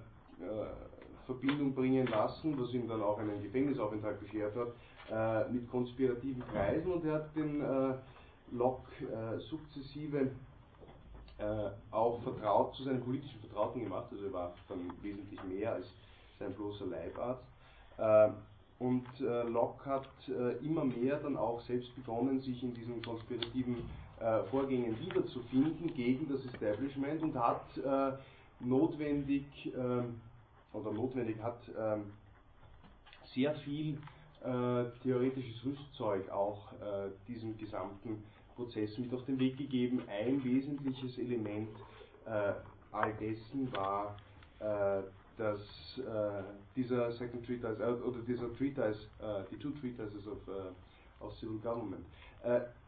Verbindung bringen lassen, was ihm dann auch einen Gefängnisaufenthalt beschert hat, äh, mit konspirativen Kreisen und er hat den äh, Locke äh, sukzessive auch vertraut zu seinen politischen Vertrauten gemacht, also er war dann wesentlich mehr als sein bloßer Leibarzt. Und Locke hat immer mehr dann auch selbst begonnen, sich in diesen konspirativen äh, Vorgängen wiederzufinden gegen das Establishment und hat äh, notwendig ähm, oder notwendig hat ähm, sehr viel äh, theoretisches Rüstzeug auch äh, diesem gesamten Prozess mit auf den Weg gegeben. Ein wesentliches Element äh, all dessen war, äh, dass äh, dieser Second Treatise, äh, oder dieser Treatise, äh, die Two Treatises of, äh, of Civil Government,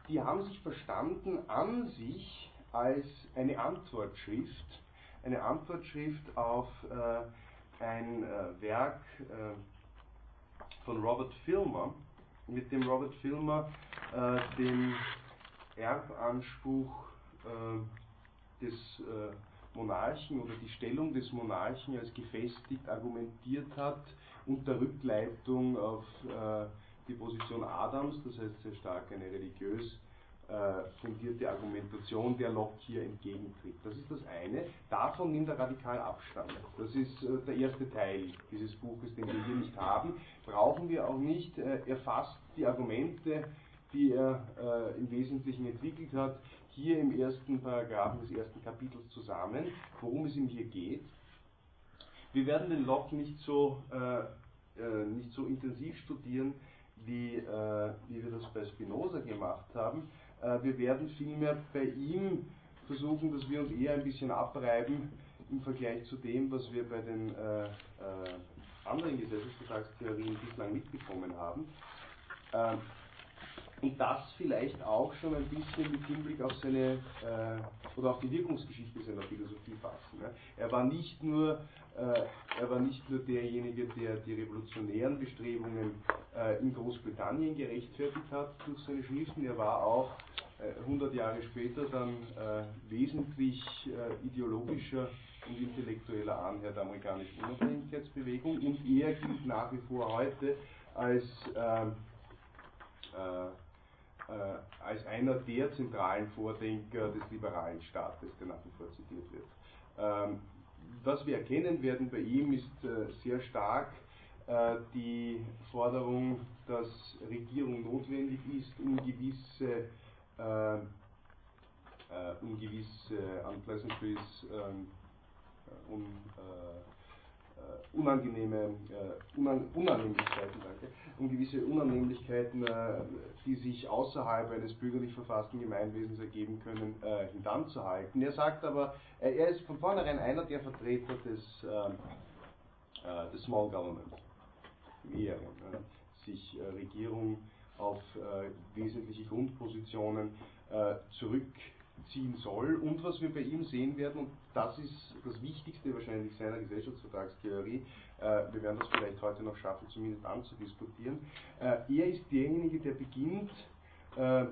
die haben sich verstanden an sich als eine Antwortschrift, eine Antwortschrift auf ein Werk von Robert Filmer, mit dem Robert Filmer äh, den Erbanspruch äh, des äh, Monarchen oder die Stellung des Monarchen als gefestigt argumentiert hat, unter Rückleitung auf äh, die Position Adams, das heißt sehr stark eine religiös äh, fundierte Argumentation, der Locke hier entgegentritt. Das ist das eine. Davon nimmt er radikal Abstand. Das ist äh, der erste Teil dieses Buches, den wir hier nicht haben. Brauchen wir auch nicht. Äh, er fasst die Argumente, die er im Wesentlichen entwickelt hat, hier im ersten Paragraphen des ersten Kapitels zusammen, worum es ihm hier geht. Wir werden den Locke nicht so, nicht so intensiv studieren, wie, äh, wie wir das bei Spinoza gemacht haben. Äh, wir werden vielmehr bei ihm versuchen, dass wir uns eher ein bisschen abreiben im Vergleich zu dem, was wir bei den äh, äh, anderen Gesellschaftsvertragstheorien bislang mitbekommen haben. Und das vielleicht auch schon ein bisschen mit Hinblick auf seine äh, oder auf die Wirkungsgeschichte seiner Philosophie fassen. Ne? Er war nicht nur äh, er war nicht nur derjenige, der die revolutionären Bestrebungen äh, in Großbritannien gerechtfertigt hat durch seine Schriften, er war auch 100 äh, Jahre später dann äh, wesentlich äh, ideologischer und intellektueller Anhänger der amerikanischen Unabhängigkeitsbewegung und er gilt nach wie vor heute als äh, als einer der zentralen Vordenker des liberalen Staates, der nach wie vor zitiert wird. Ähm, was wir erkennen werden bei ihm ist äh, sehr stark äh, die Forderung, dass Regierung notwendig ist, um gewisse, äh, äh um gewisse Unpleasantries, ähm, um äh, unangenehme äh, Unan Unannehmlichkeiten, danke, um gewisse Unannehmlichkeiten, äh, die sich außerhalb eines bürgerlich verfassten Gemeinwesens ergeben können, äh, hintanzuhalten. Er sagt aber, äh, er ist von vornherein einer der Vertreter des, ähm, äh, des Small Government, eher, sich Regierung auf wesentliche Grundpositionen zurück ziehen soll. Und was wir bei ihm sehen werden, und das ist das Wichtigste wahrscheinlich seiner Gesellschaftsvertragstheorie, äh, wir werden das vielleicht heute noch schaffen, zumindest anzudiskutieren, äh, er ist derjenige, der beginnt, äh,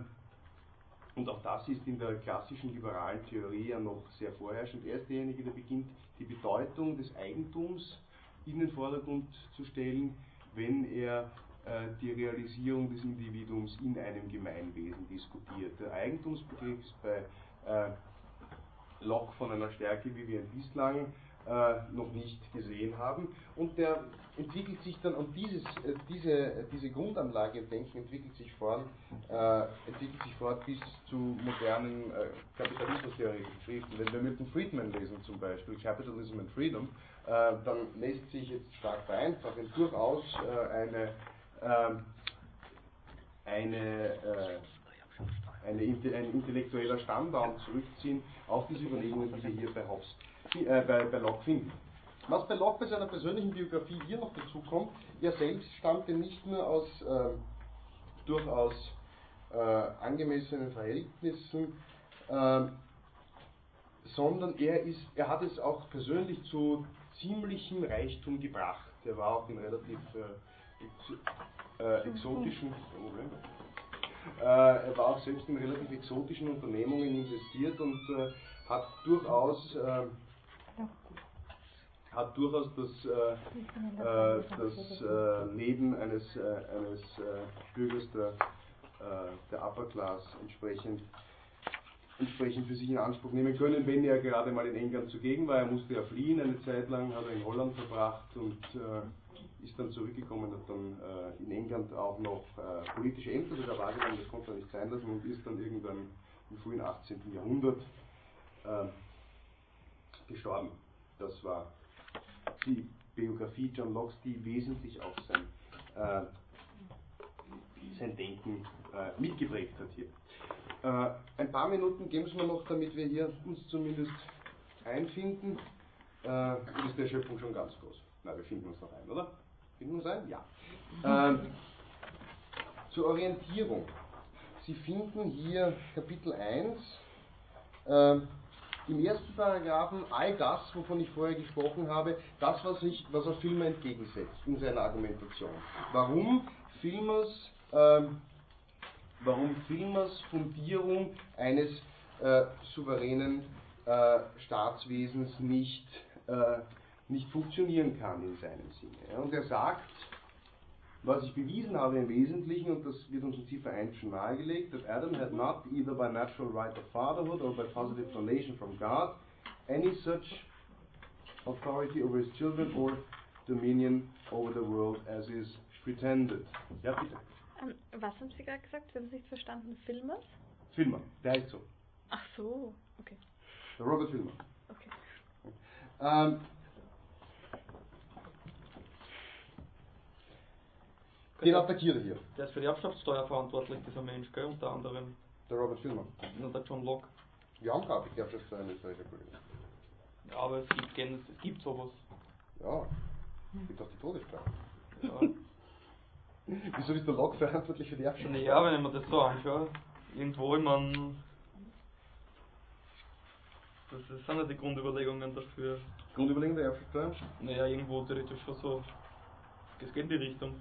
und auch das ist in der klassischen liberalen Theorie ja noch sehr vorherrschend, er ist derjenige, der beginnt, die Bedeutung des Eigentums in den Vordergrund zu stellen, wenn er äh, die Realisierung des Individuums in einem Gemeinwesen diskutiert. Der Eigentumsbegriff ist bei äh, Locke von einer Stärke, wie wir ihn bislang äh, noch nicht gesehen haben. Und der entwickelt sich dann, und dieses, äh, diese, diese Grundanlage im Denken entwickelt sich fort, äh, entwickelt sich fort bis zu modernen äh, Kapitalismustheoretischen Schriften. Wenn wir Milton Friedman lesen zum Beispiel, Capitalism and Freedom, äh, dann lässt sich jetzt stark vereinfachen durchaus eine ähm, eine, äh, eine, ein intellektueller Stammbaum zurückziehen auf diese Überlegungen, die wir hier bei, Hobbes, äh, bei, bei Locke finden. Was bei Locke bei seiner persönlichen Biografie hier noch dazu kommt, er selbst stammte nicht nur aus äh, durchaus äh, angemessenen Verhältnissen, äh, sondern er, ist, er hat es auch persönlich zu ziemlichem Reichtum gebracht. Er war auch in relativ äh, äh, exotischen, äh, er war auch selbst in relativ exotischen Unternehmungen investiert und äh, hat durchaus äh, hat durchaus das, äh, äh, das Leben eines, eines Bürgers der, der Upper Class entsprechend entsprechend für sich in Anspruch nehmen können, wenn er gerade mal in England zugegen war. Er musste ja fliehen eine Zeit lang, hat er in Holland verbracht und äh, ist dann zurückgekommen, hat dann äh, in England auch noch äh, politische Ämter sogar wahrgenommen, das konnte er nicht sein lassen und ist dann irgendwann im frühen 18. Jahrhundert äh, gestorben. Das war die Biografie John Locke, die wesentlich auch sein, äh, sein Denken äh, mitgeprägt hat hier. Äh, ein paar Minuten geben mir noch, damit wir hier uns zumindest einfinden. Ist der Schöpfung schon ganz groß. Na, wir finden uns noch ein, oder? Finden wir uns ein? Ja. Ähm, zur Orientierung. Sie finden hier Kapitel 1. Äh, Im ersten Paragraphen all das, wovon ich vorher gesprochen habe, das, was, ich, was er Filmer entgegensetzt in seiner Argumentation. Warum Filmers, ähm, warum Filmers Fundierung eines äh, souveränen äh, Staatswesens nicht, äh, nicht funktionieren kann in seinem Sinne. Und er sagt, was ich bewiesen habe im Wesentlichen, und das wird uns in Ziffer 1 schon nahegelegt, that Adam had not, either by natural right of fatherhood or by positive donation from God, any such authority over his children or dominion over the world as is pretended. Ja, bitte.
Ähm, was haben Sie gerade gesagt? Wir haben es nicht verstanden. Filmers?
Filmer, der heißt so.
Ach so, okay.
Der Robert Filmer.
Okay.
Ähm, den attackiert er hier.
Der ist für die Erbschaftssteuer verantwortlich, dieser Mensch, gell? Unter anderem.
Der Robert Filmer.
Und der John Locke.
Wir haben keine Erbschaftssteuer in Österreich.
Ja, aber es gibt, es gibt sowas.
Ja, gibt auch die Todesstrafe.
Ja. (laughs)
Wieso ist der Locke verantwortlich für die Erbschaftssteuer?
Ja, wenn ich mir das so anschaue, irgendwo, ich meine, das ist- sind ja die Grundüberlegungen dafür.
Grundüberlegung der Erbschaftssteuer?
Naja, irgendwo theoretisch schon so. Es geht in die Richtung.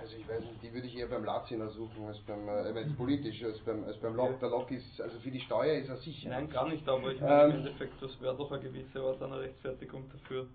Also ich weiß nicht, die würde ich eher beim Laziner suchen als beim, äh, meine, politisch, als beim, als beim Locke. Der Locke ist, also für die Steuer ist er sicher.
Nein, gar nicht, aber ich meine
Ähm,
im Endeffekt, das wäre doch eine gewisse Art einer Rechtfertigung dafür,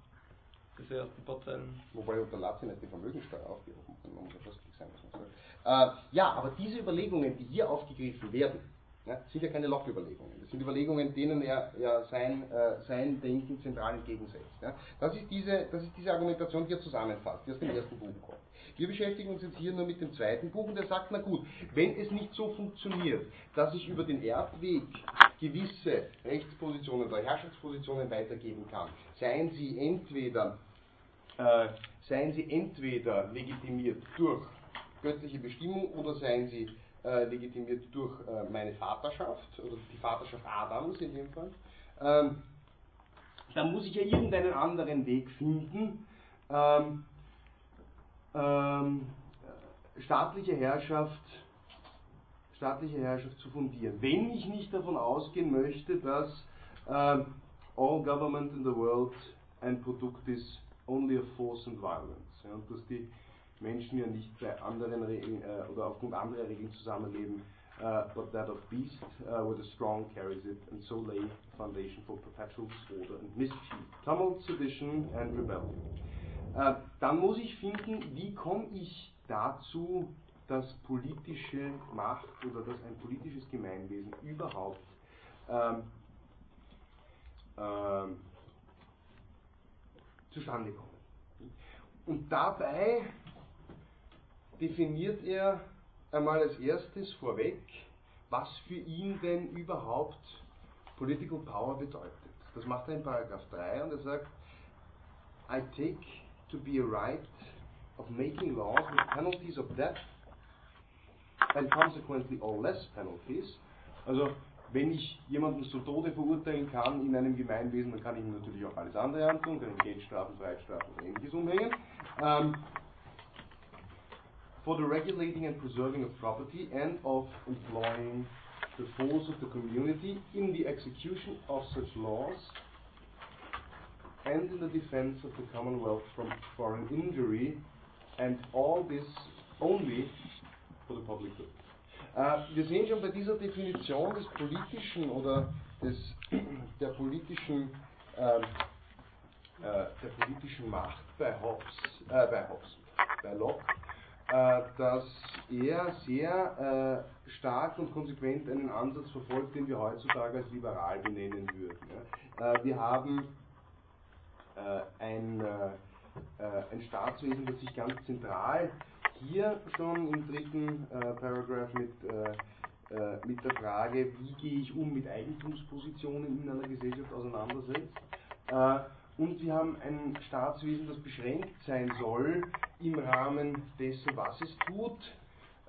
diese ersten Parteien.
Wobei unter Lazina ist die Vermögensteuer aufgehoben. Man muss ja vorsichtig sein, was man sagt. Äh, ja, aber diese Überlegungen, die hier aufgegriffen werden, ja, sind ja keine Locke-Überlegungen. Das sind Überlegungen, denen er ja sein, äh, sein Denken zentral entgegensetzt. Ja. Das, ist diese, das ist diese Argumentation, die er zusammenfasst, die aus dem ersten Buch kommt. Wir beschäftigen uns jetzt hier nur mit dem zweiten Buch und er sagt, na gut, wenn es nicht so funktioniert, dass ich über den Erbweg gewisse Rechtspositionen oder Herrschaftspositionen weitergeben kann, seien sie entweder äh, seien sie entweder legitimiert durch göttliche Bestimmung oder seien sie äh, legitimiert durch äh, meine Vaterschaft oder die Vaterschaft Adams in dem Fall, ähm, dann muss ich ja irgendeinen anderen Weg finden, ähm, ähm, staatliche Herrschaft staatliche Herrschaft zu fundieren. Wenn ich nicht davon ausgehen möchte, dass ähm, all government in the world ein Produkt ist only of force and violence. Ja, und dass die Menschen ja nicht bei anderen Regeln äh, oder aufgrund anderer Regeln zusammenleben, äh, but that of beast, uh, where the strong carries it, and so lay foundation for perpetual disorder and mischief, tumult, sedition and rebellion. Äh, dann muss ich finden, wie komme ich dazu, dass politische Macht oder dass ein politisches Gemeinwesen überhaupt ähm, ähm, zustande kommen. Und dabei definiert er einmal als erstes vorweg, was für ihn denn überhaupt Political Power bedeutet. Das macht er in Paragraph 3 und er sagt, I take to be a right of making laws with penalties of death and consequently all less penalties. Also wenn ich jemanden zu Tode verurteilen kann in einem Gemeinwesen, dann kann ich ihm natürlich auch alles andere antun, kann ich Geldstrafen, Freiheitsstrafen oder ähnliches umhängen. Ähm, for the regulating and preserving of property and of employing the force of the community in the execution of such laws and in the defense of the Commonwealth from foreign injury and all this only for the public good. Äh, wir sehen schon bei dieser Definition des politischen oder des, (clears throat) der politischen ähm, äh, der politischen Macht bei Hobbes, äh, bei Hobbes, bei Locke, dass er sehr äh, stark und konsequent einen Ansatz verfolgt, den wir heutzutage als liberal benennen würden. Äh, wir haben äh, ein, äh, äh, ein Staatswesen, das sich ganz zentral hier schon im dritten äh, Paragraph mit, äh, äh, mit der Frage, wie gehe ich um mit Eigentumspositionen in einer Gesellschaft auseinandersetzt. Und wir haben ein Staatswesen, das beschränkt sein soll im Rahmen dessen, was es tut,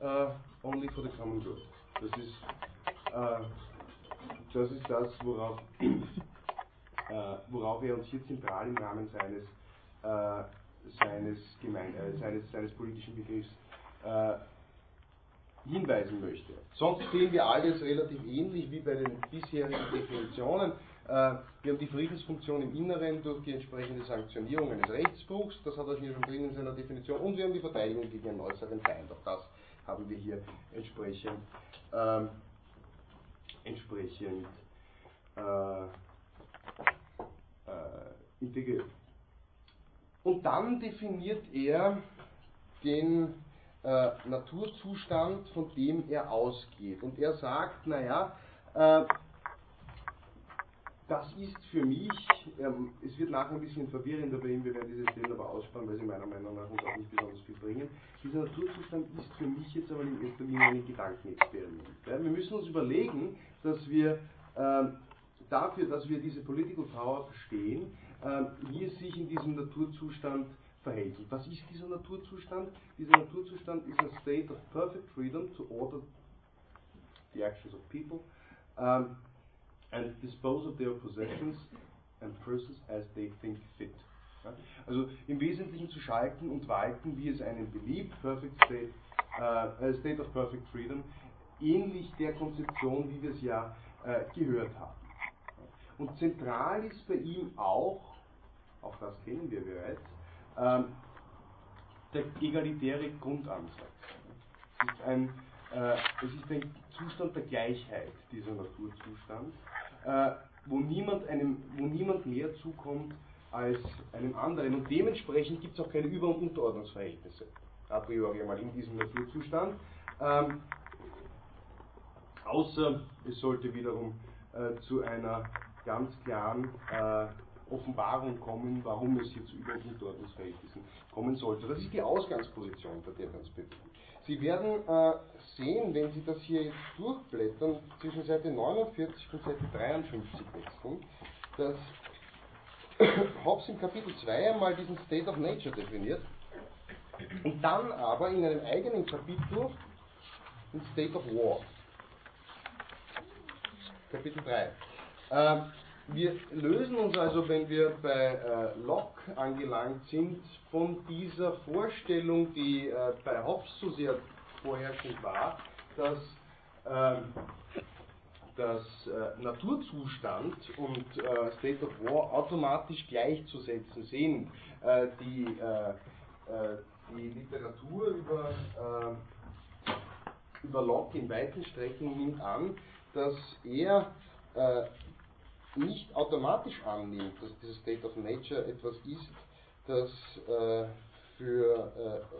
äh, only for the common good. Das ist Äh, das ist das, worauf, (clears throat) äh, worauf er uns hier zentral im Rahmen seines, seines, Gemein äh, seines, seines politischen Begriffs hinweisen möchte. Sonst sehen wir alles relativ ähnlich wie bei den bisherigen Definitionen. Äh, wir haben die Friedensfunktion im Inneren durch die entsprechende Sanktionierung eines Rechtsbruchs, das hat er hier schon drin in seiner Definition, und wir haben die Verteidigung gegen einen äußeren Feind, auch das haben wir hier entsprechend, ähm, entsprechend äh, äh, integriert. Und dann definiert er den äh, Naturzustand, von dem er ausgeht. Und er sagt, naja, äh, das ist für mich, ähm, es wird nachher ein bisschen verwirrender bei ihm, wir werden diese Stellen aber aussparen, weil sie meiner Meinung nach uns auch nicht besonders viel bringen. Dieser Naturzustand ist für mich jetzt aber in erster Linie ein Gedankenexperiment. Ja, wir müssen uns überlegen, dass wir ähm, dafür, dass wir diese Political Power verstehen, ähm, wie es sich in diesem Naturzustand verhält. Und was ist dieser Naturzustand? Dieser Naturzustand ist a state of perfect freedom to order the actions of people. Um, and dispose of their possessions and persons as they think fit. Also im Wesentlichen zu schalten und walten, wie es einem beliebt, perfect state, uh, state of perfect freedom, ähnlich der Konzeption, wie wir es ja uh, gehört haben. Und zentral ist bei ihm auch, auch das kennen wir bereits, ähm, der egalitäre Grundansatz. Es ist, ein, äh, es ist ein Zustand der Gleichheit, dieser Naturzustand, äh, wo, niemand einem, wo niemand mehr zukommt als einem anderen. Und dementsprechend gibt es auch keine Über- und Unterordnungsverhältnisse, a priori mal in diesem Naturzustand. Ähm, außer es sollte wiederum äh, zu einer ganz klaren äh, Offenbarung kommen, warum es hier zu Über- und Unterordnungsverhältnissen kommen sollte. Das ist die Ausgangsposition, bei der wir uns bewegen. Sie werden äh, sehen, wenn Sie das hier jetzt durchblättern, zwischen Seite 49 und Seite 53 wechseln, dass (coughs) Hobbes im Kapitel 2 einmal diesen State of Nature definiert und dann aber in einem eigenen Kapitel den State of War. Kapitel 3. Äh, wir lösen uns also, wenn wir bei äh, Locke angelangt sind, von dieser Vorstellung, die äh, bei Hobbes so sehr vorherrschend war, dass ähm, das äh, Naturzustand und äh, State of War automatisch gleichzusetzen sind. Äh, die, äh, die Literatur über, über Locke in weiten Strecken nimmt an, dass er nicht automatisch annimmt, dass dieses State of Nature etwas ist, das äh, für äh,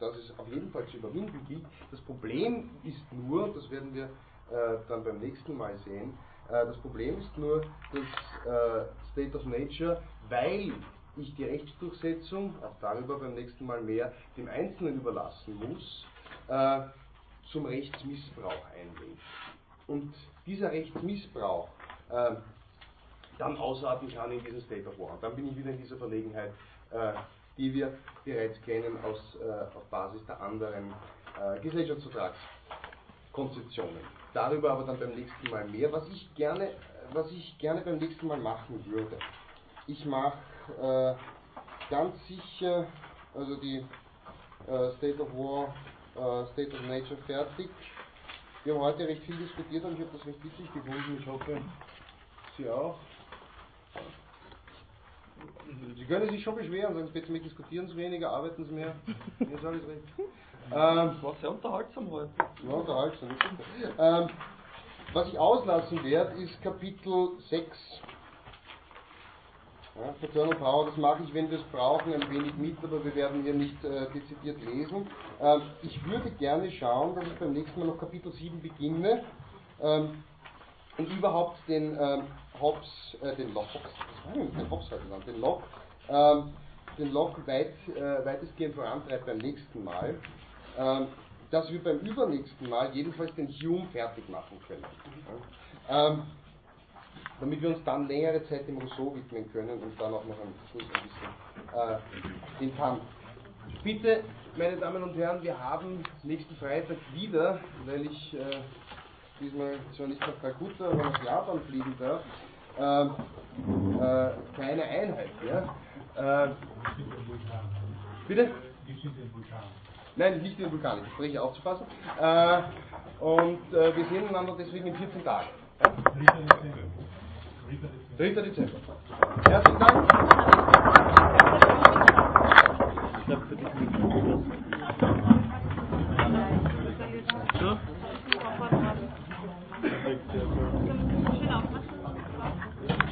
das es auf jeden Fall zu überwinden gilt. Das Problem ist nur, das werden wir äh, dann beim nächsten Mal sehen, äh, das Problem ist nur, dass äh, State of Nature, weil ich die Rechtsdurchsetzung, auch darüber beim nächsten Mal mehr, dem Einzelnen überlassen muss, äh, zum Rechtsmissbrauch einlädt. Und dieser Rechtsmissbrauch dann ausarten kann in diesen State of War. Dann bin ich wieder in dieser Verlegenheit, äh, die wir bereits kennen aus, äh, auf Basis der anderen äh, Gesellschaftsvertragskonzeptionen. Darüber aber dann beim nächsten Mal mehr. Was ich gerne, was ich gerne beim nächsten Mal machen würde, ich mache äh, ganz sicher, also die äh, State of War, äh, State of Nature fertig. Wir haben heute recht viel diskutiert und ich habe das recht witzig gefunden. Ich hoffe, Sie auch. Sie können sich schon beschweren, sagen, bitte mit diskutieren Sie weniger, arbeiten Sie mehr. Mir ist alles recht. Ähm,
war sehr unterhaltsam heute.
War unterhaltsam. Ähm, was ich auslassen werde, ist Kapitel 6. Ja, Paternal Power, das mache ich, wenn wir es brauchen, ein wenig mit, aber wir werden hier nicht äh, dezidiert lesen. Ähm, ich würde gerne schauen, dass ich beim nächsten Mal noch Kapitel 7 beginne ähm, und überhaupt den ähm, Hobbes, äh, den Locke, den Hobbes heute genannt, den Locke, ähm, den Locke weit, äh, weitestgehend vorantreibt beim nächsten Mal, ähm, dass wir beim übernächsten Mal jedenfalls den Hume fertig machen können. Ähm, damit wir uns dann längere Zeit dem Rousseau widmen können und dann auch noch am Schluss ein bisschen äh, den Kant. Bitte, meine Damen und Herren, wir haben nächsten Freitag wieder, weil ich äh, diesmal zwar nicht nach Kalkutta, aber nach Japan fliegen darf, äh, äh, keine Einheit. Ja? Äh, bitte? Nein, nicht den Vulkan, ich verspreche aufzupassen. Äh, und äh, wir sehen einander deswegen in 14 Tagen. Ja? 3. Dezember. Herzlichen Dank.
Ich glaube, für dich